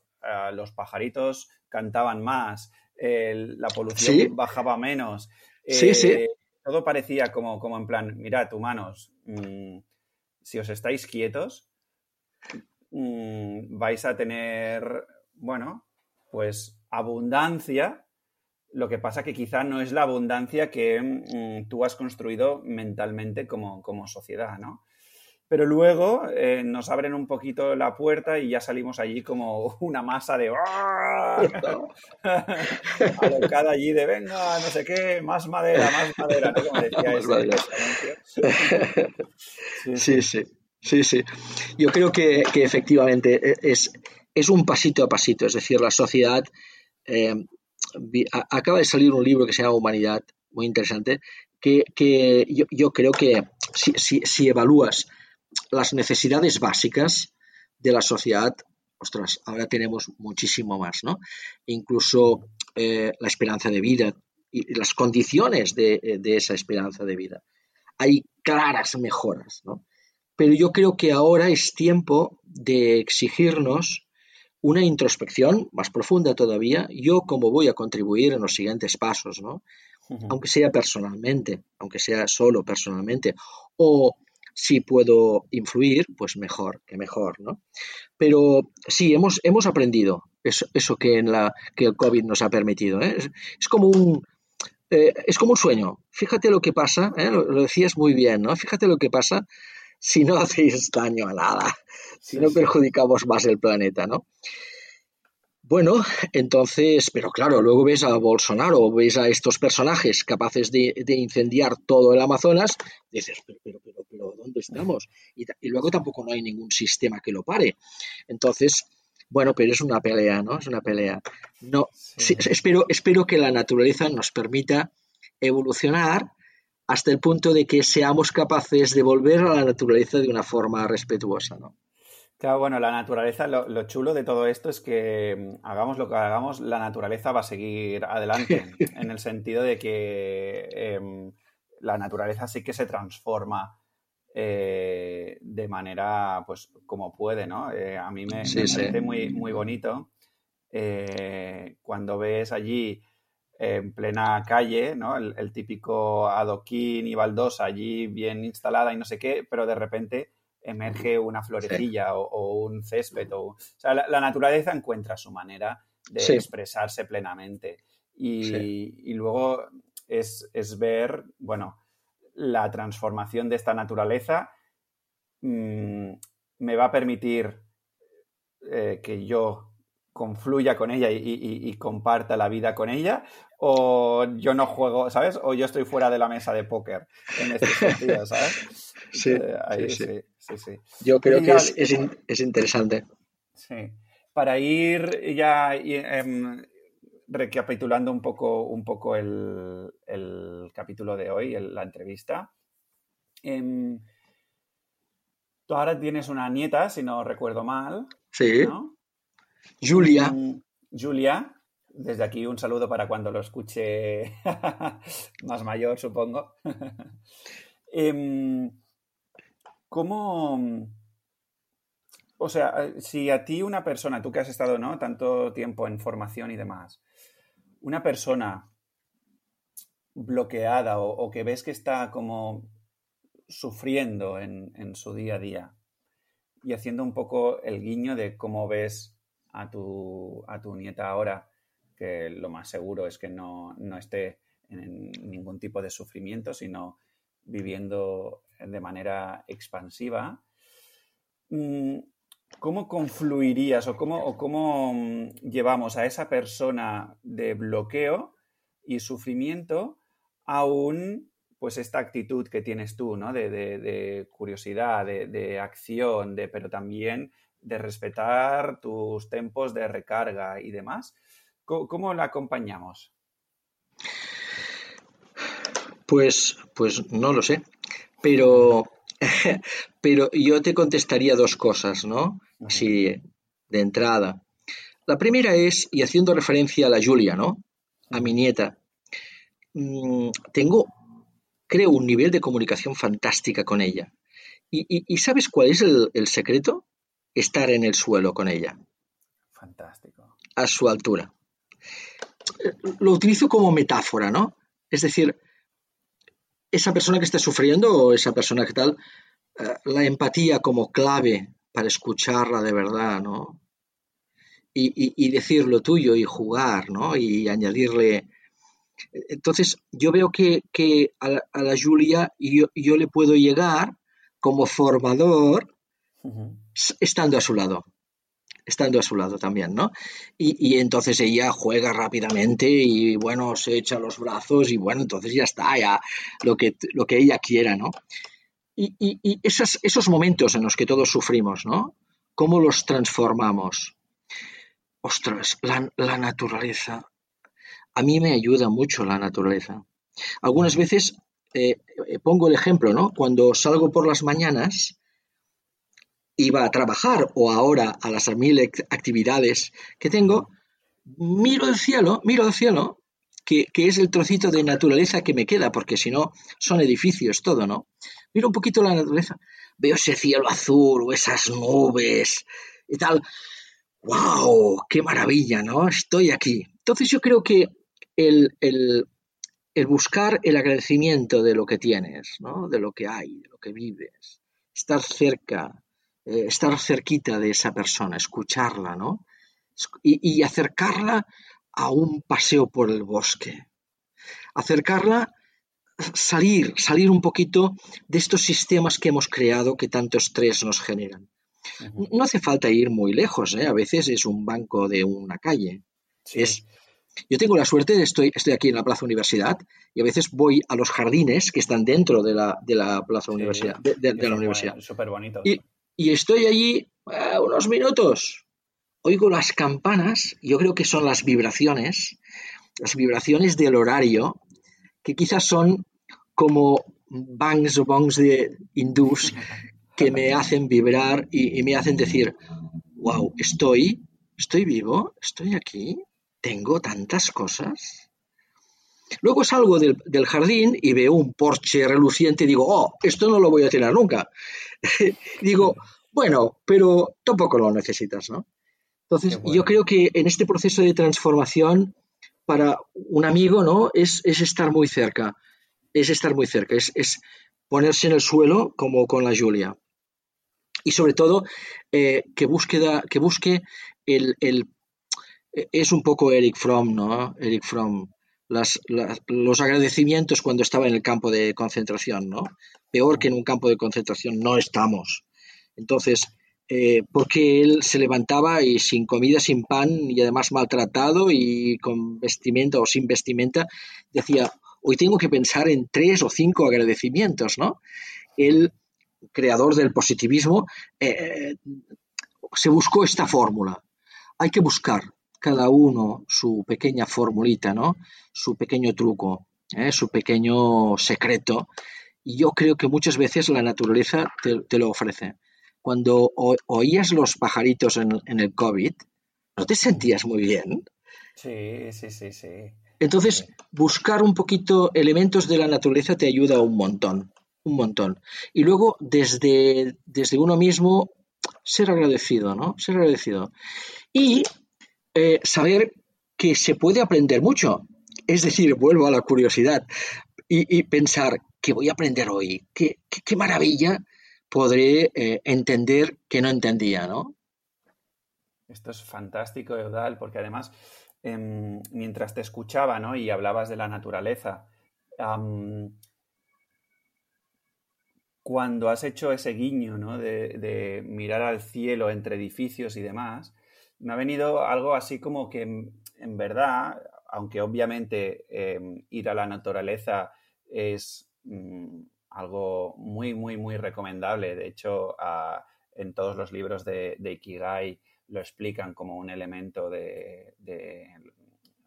los pajaritos cantaban más, la polución bajaba menos. Sí, sí. Eh, todo parecía como, como en plan, mirad, humanos, mm, si os estáis quietos, mm, vais a tener, bueno, pues abundancia. Lo que pasa que quizá no es la abundancia que mm, tú has construido mentalmente como, como sociedad, ¿no? Pero luego eh, nos abren un poquito la puerta y ya salimos allí como una masa de ¡ah! alocada allí de venga, no sé qué, más madera, más madera, ¿no? Como decía sí, sí, sí, sí. Yo creo que, efectivamente e, es, es un pasito a pasito, es decir, la sociedad... Eh, acaba de salir un libro que se llama Humanidad, muy interesante, que, que yo, yo, creo que si, si, si evalúas las necesidades básicas de la sociedad, ostras, ahora tenemos muchísimo más, ¿no? Incluso eh, la esperanza de vida y las condiciones de, de, esa esperanza de vida. Hay claras mejoras, ¿no? Pero yo creo que ahora es tiempo de exigirnos una introspección más profunda todavía, yo cómo voy a contribuir en los siguientes pasos, ¿no? Aunque sea personalmente, aunque sea solo personalmente, o si puedo influir, pues mejor, que mejor, ¿no? Pero sí, hemos, hemos aprendido eso, eso que, en la, que el COVID nos ha permitido. ¿eh? Es, como un, eh, es como un sueño. Fíjate lo que pasa, ¿eh? lo, decías muy bien, ¿no? Fíjate lo que pasa si no hacéis daño a nada, si no perjudicamos más el planeta, ¿no? Bueno, entonces, pero claro, luego ves a Bolsonaro, ves a estos personajes capaces de, incendiar todo el Amazonas, dices, pero, pero, pero, pero ¿dónde estamos? Y, luego tampoco no hay ningún sistema que lo pare. Entonces, bueno, pero es una pelea, ¿no? Es una pelea. No, espero, espero que la naturaleza nos permita evolucionar hasta el punto de que seamos capaces de volver a la naturaleza de una forma respetuosa, ¿no? Claro, bueno, la naturaleza, lo, chulo de todo esto es que mm, hagamos lo que hagamos, la naturaleza va a seguir adelante, en el sentido de que em, la naturaleza sí que se transforma eh, de manera, pues, como puede, ¿no? Eh, a mí me, parece muy, muy bonito eh, cuando ves allí en plena calle, ¿no? El, el típico adoquín y baldosa allí bien instalada y no sé qué, pero de repente emerge una florecilla o, un césped. O, sea, la, naturaleza encuentra su manera de expresarse plenamente. Y, luego es, ver, bueno, la transformación de esta naturaleza mm, me va a permitir eh, que yo confluya con ella y, comparta la vida con ella, o yo no juego, ¿sabes? O yo estoy fuera de la mesa de póker en este sentido, ¿sabes? Sí, eh, sí, sí. Yo creo que es, interesante. Sí. Para ir ya em, recapitulando un poco, un poco el, capítulo de hoy, la entrevista. Em, tú ahora tienes una nieta, si no recuerdo mal. Sí. Julia. Mm, Julia, desde aquí un saludo para cuando lo escuche más mayor, supongo. Em, ¿Cómo... O sea, si a ti una persona, tú que has estado ¿no? tanto tiempo en formación y demás, una persona bloqueada o, que ves que está como sufriendo en, su día a día y haciendo un poco el guiño de cómo ves a tu, a tu nieta ahora, que lo más seguro es que no, esté en ningún tipo de sufrimiento, sino viviendo de manera expansiva. Mm, ¿Cómo confluirías o cómo, cómo mm, llevamos a esa persona de bloqueo y sufrimiento a un, pues esta actitud que tienes tú, ¿no? De, curiosidad, de, acción, de, pero también de respetar tus tempos de recarga y demás. ¿Cómo, la acompañamos? Pues, pues no lo sé, pero Pero yo te contestaría dos cosas, ¿no? Así, de entrada. La primera es, y haciendo referencia a la Julia, ¿no? A mi nieta. Mm, tengo, creo, un nivel de comunicación fantástica con ella. ¿Y, sabes cuál es el, el, secreto? Estar en el suelo con ella. Fantástico. A su altura. Lo utilizo como metáfora, ¿no? Es decir, esa persona que está sufriendo o esa persona que tal, eh, la empatía como clave para escucharla de verdad, ¿no? Y, decir lo tuyo y jugar, ¿no? Y añadirle... Entonces, yo veo que, a, la, Julia yo, yo, le puedo llegar como formador estando a su lado estando a su lado también, ¿no? Y, entonces ella juega rápidamente y bueno, se echa los brazos y bueno, entonces ya está, ya lo que, lo que ella quiera, ¿no? Y, y esos momentos en los que todos sufrimos, ¿no? ¿Cómo los transformamos? Ostras, la, naturaleza. A mí me ayuda mucho la naturaleza. Algunas veces eh, pongo el ejemplo, ¿no? Cuando salgo por las mañanas, iba a trabajar o ahora a las mil actividades que tengo, miro el cielo, miro el cielo, que, es el trocito de naturaleza que me queda, porque si no son edificios todo, ¿no? Miro un poquito la naturaleza, veo ese cielo azul o esas nubes y tal. ¡Wow! ¡Qué maravilla, ¿no? Estoy aquí. Entonces yo creo que el, el buscar el agradecimiento de lo que tienes, ¿no? De lo que hay, de lo que vives, estar cerca, eh, estar cerquita de esa persona, escucharla, ¿no? Y, acercarla a un paseo por el bosque. Acercarla, salir, salir un poquito de estos sistemas que hemos creado que tanto estrés nos generan. No hace falta ir muy lejos, ¿eh? a veces es un banco de una calle. Es, yo tengo la suerte, estoy, estoy aquí en la Plaza Universidad y a veces voy a los jardines que están dentro de la, de la Plaza Universidad. De, la universidad. Súper bonito y estoy allí eh, unos minutos. Oigo las campanas, yo creo que son las vibraciones, las vibraciones del horario, que quizás son como bangs o bongs de hindús que me hacen vibrar y, me hacen decir, wow, estoy, estoy vivo, estoy aquí, tengo tantas cosas. Luego salgo del, del, jardín y veo un porche reluciente y digo, oh, esto no lo voy a tener nunca. Digo, bueno, pero tampoco lo necesitas, ¿no? Entonces, yo creo que en este proceso de transformación, para un amigo, ¿no? Es, estar muy cerca, es estar muy cerca, es, ponerse en el suelo como con la Julia. Y sobre todo, eh, que, que busque el, Es un poco Eric Fromm, ¿no? Eric Fromm. Los agradecimientos cuando estaba en el campo de concentración, ¿no? Peor que en un campo de concentración no estamos. Entonces, eh, porque él se levantaba y sin comida, sin pan y además maltratado y con vestimenta o sin vestimenta, decía, hoy tengo que pensar en tres o cinco agradecimientos, ¿no? El creador del positivismo eh, se buscó esta fórmula. Hay que buscar cada uno su pequeña formulita, ¿no? Su pequeño truco, ¿eh? su pequeño secreto. Y yo creo que muchas veces la naturaleza te, lo ofrece. Cuando oías los pajaritos en, el COVID, ¿no te sentías muy bien? Sí, sí, sí, sí. Entonces, buscar un poquito elementos de la naturaleza te ayuda un montón, un montón. Y luego, desde, desde uno mismo, ser agradecido, ¿no? Ser agradecido. Y eh, saber que se puede aprender mucho. Es decir, vuelvo a la curiosidad y, pensar, ¿qué voy a aprender hoy? ¿Qué, qué, maravilla podré eh, entender que no entendía, ¿no? Esto es fantástico, Eudal, porque además, em, mientras te escuchaba, ¿no? Y hablabas de la naturaleza, cuando has hecho ese guiño, ¿no? De, mirar al cielo entre edificios y demás, me ha venido algo así como que en verdad, aunque obviamente em, ir a la naturaleza es mm, algo muy, muy, muy recomendable. De hecho, en todos los libros de, Ikigai lo explican como un elemento de,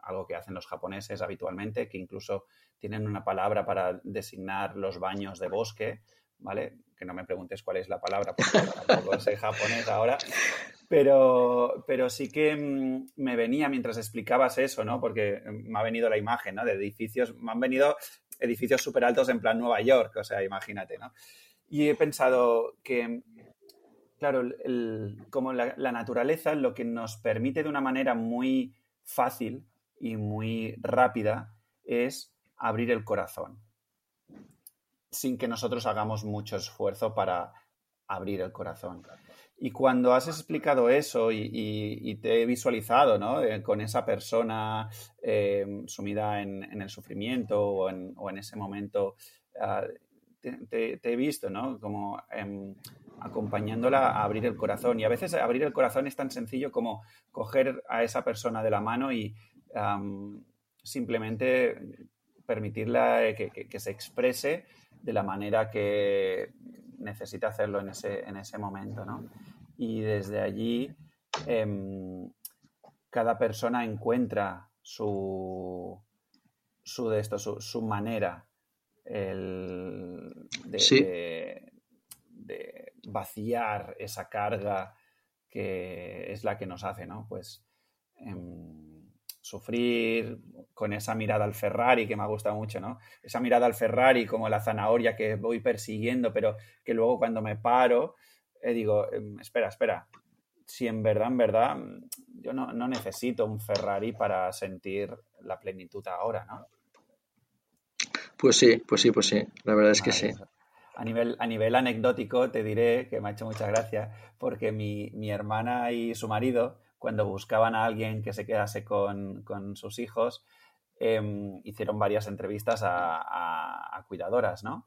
algo que hacen los japoneses habitualmente, que incluso tienen una palabra para designar los baños de bosque, ¿vale? Que no me preguntes cuál es la palabra, porque tampoco sé japonés ahora, pero, pero sí que mm, me venía mientras explicabas eso, ¿no? Porque me ha venido la imagen, ¿no? De edificios, me han venido edificios súper altos en plan Nueva York, o sea, imagínate, ¿no? Y he pensado que, claro, como la naturaleza lo que nos permite de una manera muy fácil y muy rápida es abrir el corazón, sin que nosotros hagamos mucho esfuerzo para abrir el corazón. Y cuando has explicado eso y, te he visualizado ¿no? Eh, con esa persona eh, sumida en, el sufrimiento o en, ese momento, ah, te, he visto ¿no? como em, acompañándola a abrir el corazón. Y a veces abrir el corazón es tan sencillo como coger a esa persona de la mano y simplemente permitirle que, se exprese de la manera que necesita hacerlo en ese, en ese momento, ¿no? Y desde allí em, cada persona encuentra su, su, de esto, su, manera de, vaciar esa carga que es la que nos hace, ¿no? Pues em, sufrir con esa mirada al Ferrari que me ha gustado mucho, ¿no? Esa mirada al Ferrari como la zanahoria que voy persiguiendo, pero que luego cuando me paro eh, digo, em, espera, espera, si en verdad, en verdad, yo no, necesito un Ferrari para sentir la plenitud ahora, ¿no? Pues sí, pues sí, pues sí, la verdad es que sí. A nivel, a nivel anecdótico te diré que me ha hecho mucha gracia porque mi, hermana y su marido, cuando buscaban a alguien que se quedase con, sus hijos, em, hicieron varias entrevistas a, cuidadoras, ¿no?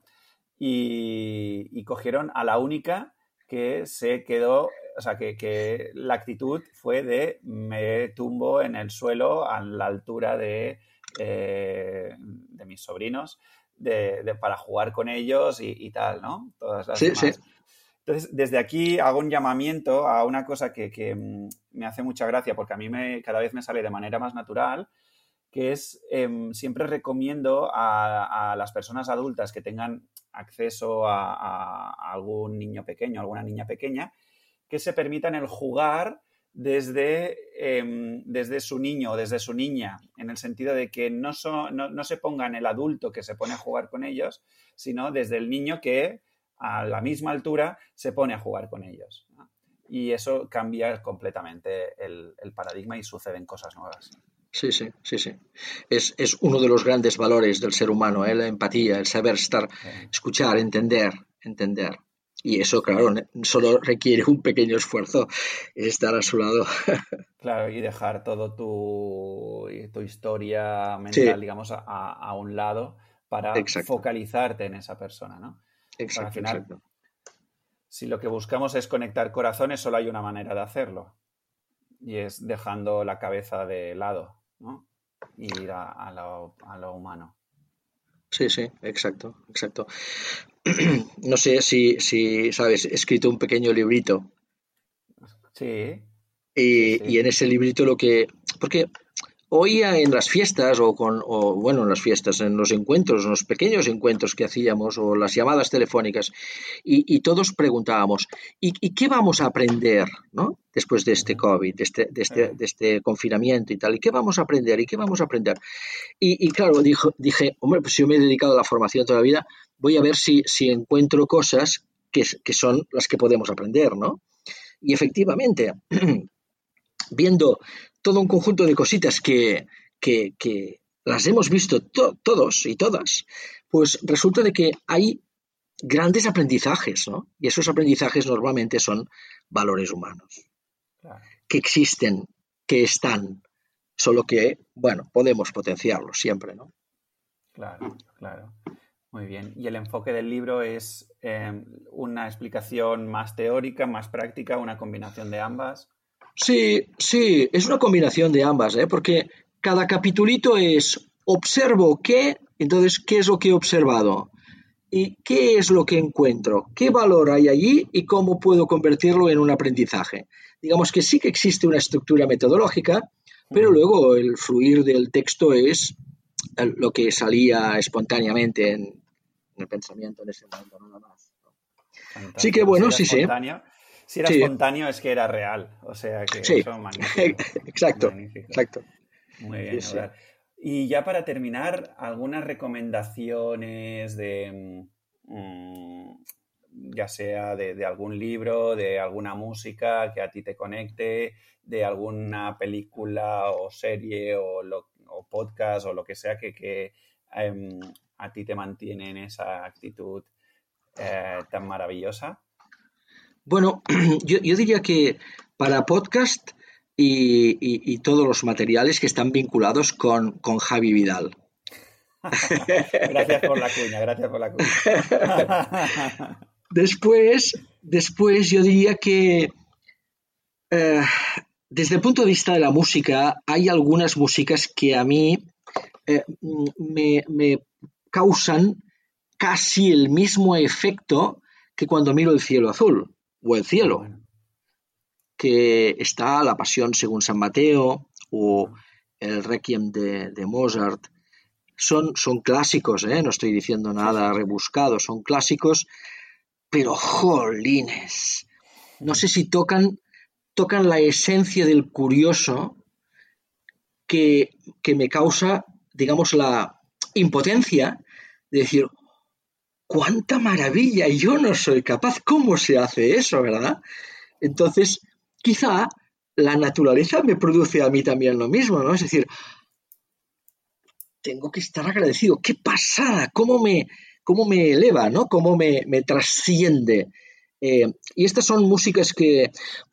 Y, y, cogieron a la única que se quedó, o sea, que, la actitud fue de me tumbo en el suelo a la altura de, eh, de mis sobrinos de, para jugar con ellos y, tal, ¿no? Todas las sí, sí. Entonces, desde aquí hago un llamamiento a una cosa que, mm, me hace mucha gracia porque a mí me, cada vez me sale de manera más natural, que es em, siempre recomiendo a, las personas adultas que tengan acceso a, algún niño pequeño, alguna niña pequeña, que se permitan el jugar desde, em, desde su niño o desde su niña, en el sentido de que no, no, se pongan el adulto que se pone a jugar con ellos, sino desde el niño que a la misma altura se pone a jugar con ellos. Y eso cambia completamente el, el paradigma y suceden cosas nuevas. Sí, sí, sí, sí. Es, uno de los grandes valores del ser humano, ¿eh? la empatía, el saber estar, escuchar, entender, entender. Y eso, claro, solo requiere un pequeño esfuerzo, estar a su lado. Claro, y dejar todo tu, tu historia mental, digamos, a, un lado para focalizarte en esa persona, ¿no? Exacto, exacto. Si lo que buscamos es conectar corazones, solo hay una manera de hacerlo. Y es dejando la cabeza de lado, ¿no? Y ir a, lo, a lo humano. Sí, sí, exacto, exacto. no sé si, si, sabes, he escrito un pequeño librito. Sí. Y, y en ese librito lo que... Porque oía en las fiestas o con o, bueno en las fiestas en los encuentros en los pequeños encuentros que hacíamos o las llamadas telefónicas y, todos preguntábamos ¿y, qué vamos a aprender ¿no? después de este covid de este, de este, de este confinamiento y tal y qué vamos a aprender y qué vamos a aprender y, claro dijo, dije hombre pues yo me he dedicado a la formación toda la vida voy a ver si, si encuentro cosas que, que son las que podemos aprender no y efectivamente viendo todo un conjunto de cositas que, que, las hemos visto todos y todas, pues resulta de que hay grandes aprendizajes, ¿no? Y esos aprendizajes normalmente son valores humanos, que existen, que están, solo que, bueno, podemos potenciarlos siempre, ¿no? Claro, claro. Muy bien. ¿Y el enfoque del libro es eh, una explicación más teórica, más práctica, una combinación de ambas? Sí, sí, es una combinación de ambas, ¿eh? porque cada capitulito es observo qué, entonces, ¿qué es lo que he observado? ¿Y qué es lo que encuentro? ¿Qué valor hay allí y cómo puedo convertirlo en un aprendizaje? Digamos que sí que existe una estructura metodológica, pero luego el fluir del texto es lo que salía espontáneamente en, el pensamiento en ese momento, nada más. Sí que bueno, sí, sí. Si era espontáneo es que era real. O sea que sí. exacto, exacto. Muy bien, Y ya para terminar, algunas recomendaciones de mm, ya sea de, algún libro, de alguna música que a ti te conecte, de alguna película o serie o, podcast o lo que sea que, em, a ti te mantiene en esa actitud eh, tan maravillosa. Bueno, yo, diría que para podcast y, todos los materiales que están vinculados con, Javi Vidal. gracias por la cuña, gracias por la cuña. después, después yo diría que eh, desde el punto de vista de la música, hay algunas músicas que a mí eh, me, me causan casi el mismo efecto que cuando miro el cielo azul o el cielo, que está la Pasión según San Mateo o el Requiem de, Mozart. Son, son clásicos, ¿eh? no estoy diciendo nada rebuscado, son clásicos, pero jolines. No sé si tocan, tocan la esencia del curioso que, que me causa, digamos, la impotencia de decir, cuánta maravilla, yo no soy capaz, ¿cómo se hace eso, verdad? Entonces, quizá la naturaleza me produce a mí también lo mismo, ¿no? Es decir, tengo que estar agradecido, qué pasada, cómo me, cómo me eleva, ¿no? Cómo me, trasciende. Eh, y estas son músicas que...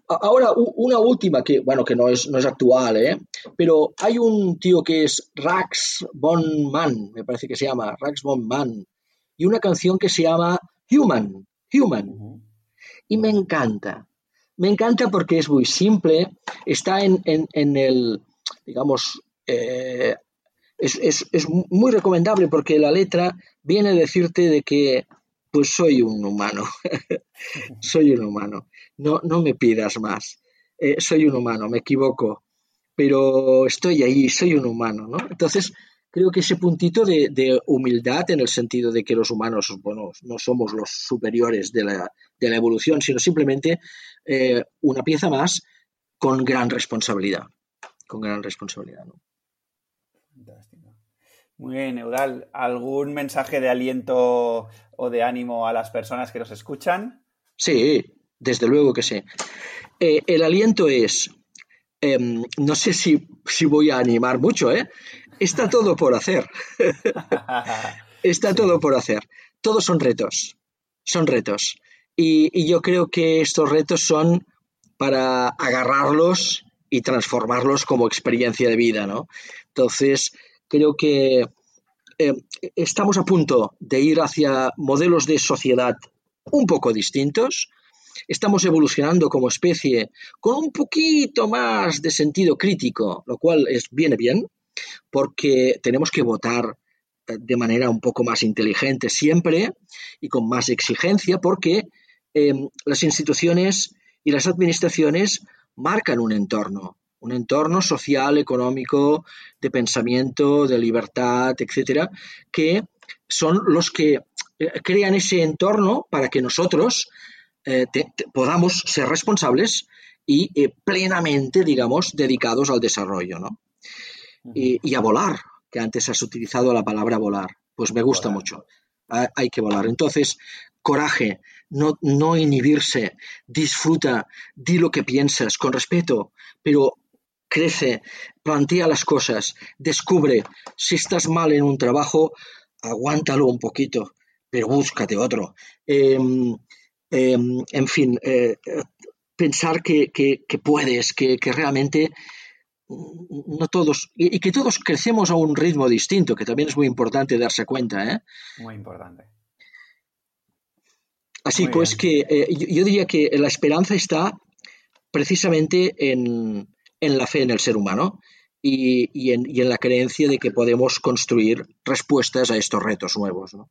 Ahora, una última que, bueno, que no es, no es actual, ¿eh? Pero hay un tío que es Rax Von Man, me parece que se llama, Rax Von Man, y una canción que se llama Human, Human. Y me encanta. Me encanta porque es muy simple, está en, el, digamos, eh, es, muy recomendable porque la letra viene a decirte de que pues soy un humano, soy un humano, no, no me pidas más, eh, soy un humano, me equivoco, pero estoy ahí, soy un humano, ¿no? Entonces, creo que ese puntito de, humildad en el sentido de que los humanos, bueno, no somos los superiores de la, evolución, sino simplemente eh, una pieza más con gran responsabilidad, con gran responsabilidad. Muy bien, Eudal. ¿Algún mensaje de aliento o de ánimo a las personas que nos escuchan? Sí, desde luego que sí. Eh, el aliento es, em, no sé si, si, voy a animar mucho, ¿eh? Está todo por hacer. Está todo por hacer. Todos son retos. Son retos. y, yo creo que estos retos son para agarrarlos y transformarlos como experiencia de vida, ¿no? Entonces, creo que eh, estamos a punto de ir hacia modelos de sociedad un poco distintos. Estamos evolucionando como especie con un poquito más de sentido crítico, lo cual es, viene bien, porque tenemos que votar eh, de manera un poco más inteligente siempre y con más exigencia, porque em, las instituciones y las administraciones marcan un entorno, un entorno social, económico, de pensamiento, de libertad, etcétera, que son los que eh, crean ese entorno para que nosotros eh, podamos ser responsables y plenamente, digamos, dedicados al desarrollo, ¿no? Y, a volar, que antes has utilizado la palabra volar. Pues me gusta mucho. Hay que volar. Entonces, coraje, no, no inhibirse, disfruta, di lo que piensas con respeto, pero crece, plantea las cosas, descubre. Si estás mal en un trabajo, aguántalo un poquito, pero búscate otro. Em, em, en fin, eh, pensar que, puedes, que, que realmente no todos, y, que todos crecemos a un ritmo distinto, que también es muy importante darse cuenta. ¿eh? Muy importante. Así pues que eh, yo, diría que la esperanza está precisamente en, la fe en el ser humano y, en, la creencia de que podemos construir respuestas a estos retos nuevos. ¿no?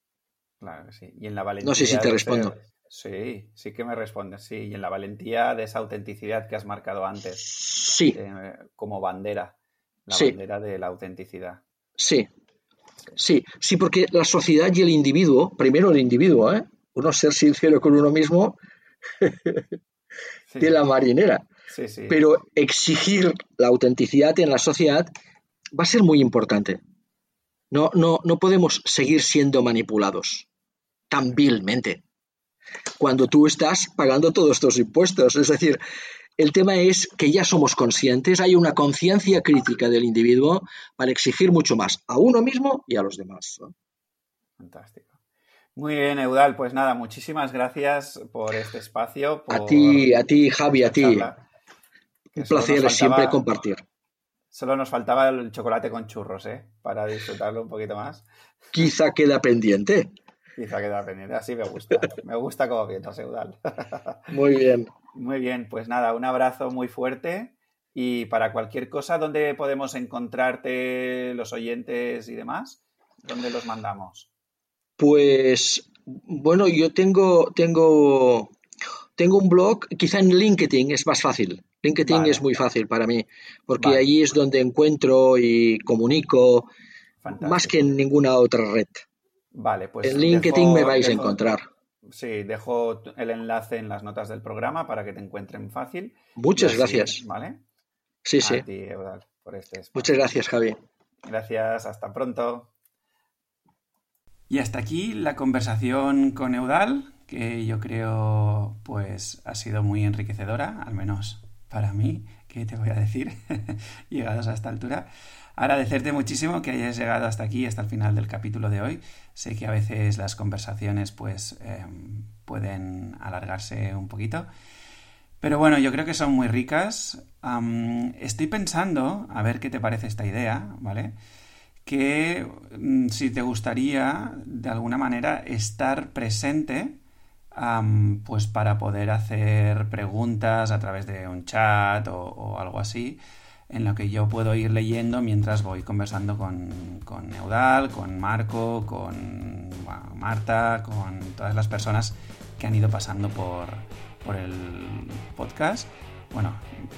Claro sí. Y en la valentía no sé si te respondo. Sí, sí que me respondes, sí. Y en la valentía de esa autenticidad que has marcado antes. Sí. Eh, como bandera. La bandera de la autenticidad. Sí. sí. Sí, porque la sociedad y el individuo, primero el individuo, ¿eh? Uno ser sincero con uno mismo de la marinera. Sí, sí. Pero exigir la autenticidad en la sociedad va a ser muy importante. No, no, no podemos seguir siendo manipulados tan vilmente cuando tú estás pagando todos estos impuestos. Es decir, el tema es que ya somos conscientes, hay una conciencia crítica del individuo para exigir mucho más a uno mismo y a los demás. Fantástico. Muy bien, Eudal. Pues nada, muchísimas gracias por este espacio. a ti, a ti, Javi, a ti. Un placer siempre compartir. Solo nos faltaba el chocolate con churros, ¿eh? Para disfrutarlo un poquito más. Quizá queda pendiente. Quizá queda pendiente. Así me gusta. Me gusta como piensas, Eudal. Muy bien. Muy bien, pues nada, un abrazo muy fuerte. Y para cualquier cosa, ¿dónde podemos encontrarte los oyentes y demás? ¿Dónde los mandamos? Pues bueno, yo tengo, tengo, tengo un blog, quizá en LinkedIn es más fácil. LinkedIn es muy fácil para mí, porque allí es donde encuentro y comunico más que en ninguna otra red. Vale, pues. En LinkedIn me vais a encontrar. Sí, dejo el enlace en las notas del programa para que te encuentren fácil. Muchas gracias. ¿Vale? Sí, sí. por este Muchas gracias, Javi. Gracias, hasta pronto. Y hasta aquí la conversación con Eudal, que yo creo pues ha sido muy enriquecedora, al menos para mí, que te voy a decir, llegados a esta altura. Agradecerte muchísimo que hayas llegado hasta aquí, hasta el final del capítulo de hoy. Sé que a veces las conversaciones pues em, pueden alargarse un poquito. Pero bueno, yo creo que son muy ricas. estoy pensando, a ver qué te parece esta idea, ¿vale? Que mm, si te gustaría, de alguna manera, estar presente, pues para poder hacer preguntas a través de un chat o algo así, en lo que yo puedo ir leyendo mientras voy conversando con, con Neudal, con Marco, con Marta, con todas las personas que han ido pasando por, por el podcast. Bueno,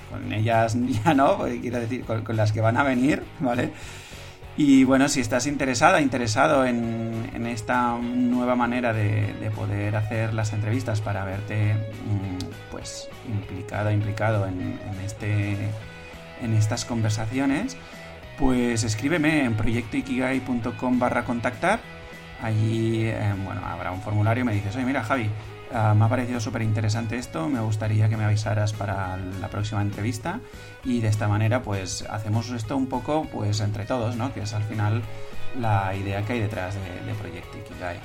con ellas ya no, quiero decir, con, las que van a venir, ¿vale? Y bueno, si estás interesada, interesado en, esta nueva manera de, de, poder hacer las entrevistas para verte mm, pues implicado, implicado en, este en estas conversaciones, pues escríbeme en proyectoikigai.com barra contactar. Allí, eh, bueno, habrá un formulario me dices, oye, mira, Javi, eh, me ha parecido súper interesante esto, me gustaría que me avisaras para la próxima entrevista y de esta manera pues hacemos esto un poco pues entre todos, ¿no? Que es al final la idea que hay detrás de, de Proyecto Ikigai.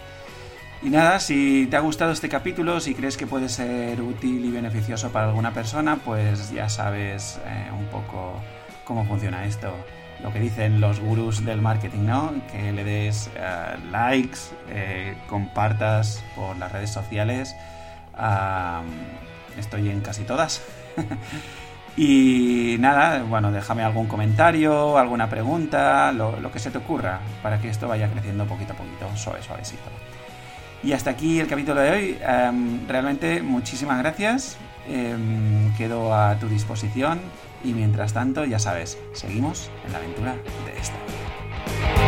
Y nada, si te ha gustado este capítulo, si crees que puede ser útil y beneficioso para alguna persona, pues ya sabes eh, un poco cómo funciona esto. Lo que dicen los gurús del marketing, ¿no? Que le des eh, likes, eh, compartas por las redes sociales. estoy en casi todas. y nada, bueno, déjame algún comentario, alguna pregunta, lo, que se te ocurra, para que esto vaya creciendo poquito a poquito, suave, suavecito. Y hasta aquí el capítulo de hoy. Realmente muchísimas gracias. Em, quedo a tu disposición y mientras tanto, ya sabes, seguimos en la aventura de esta.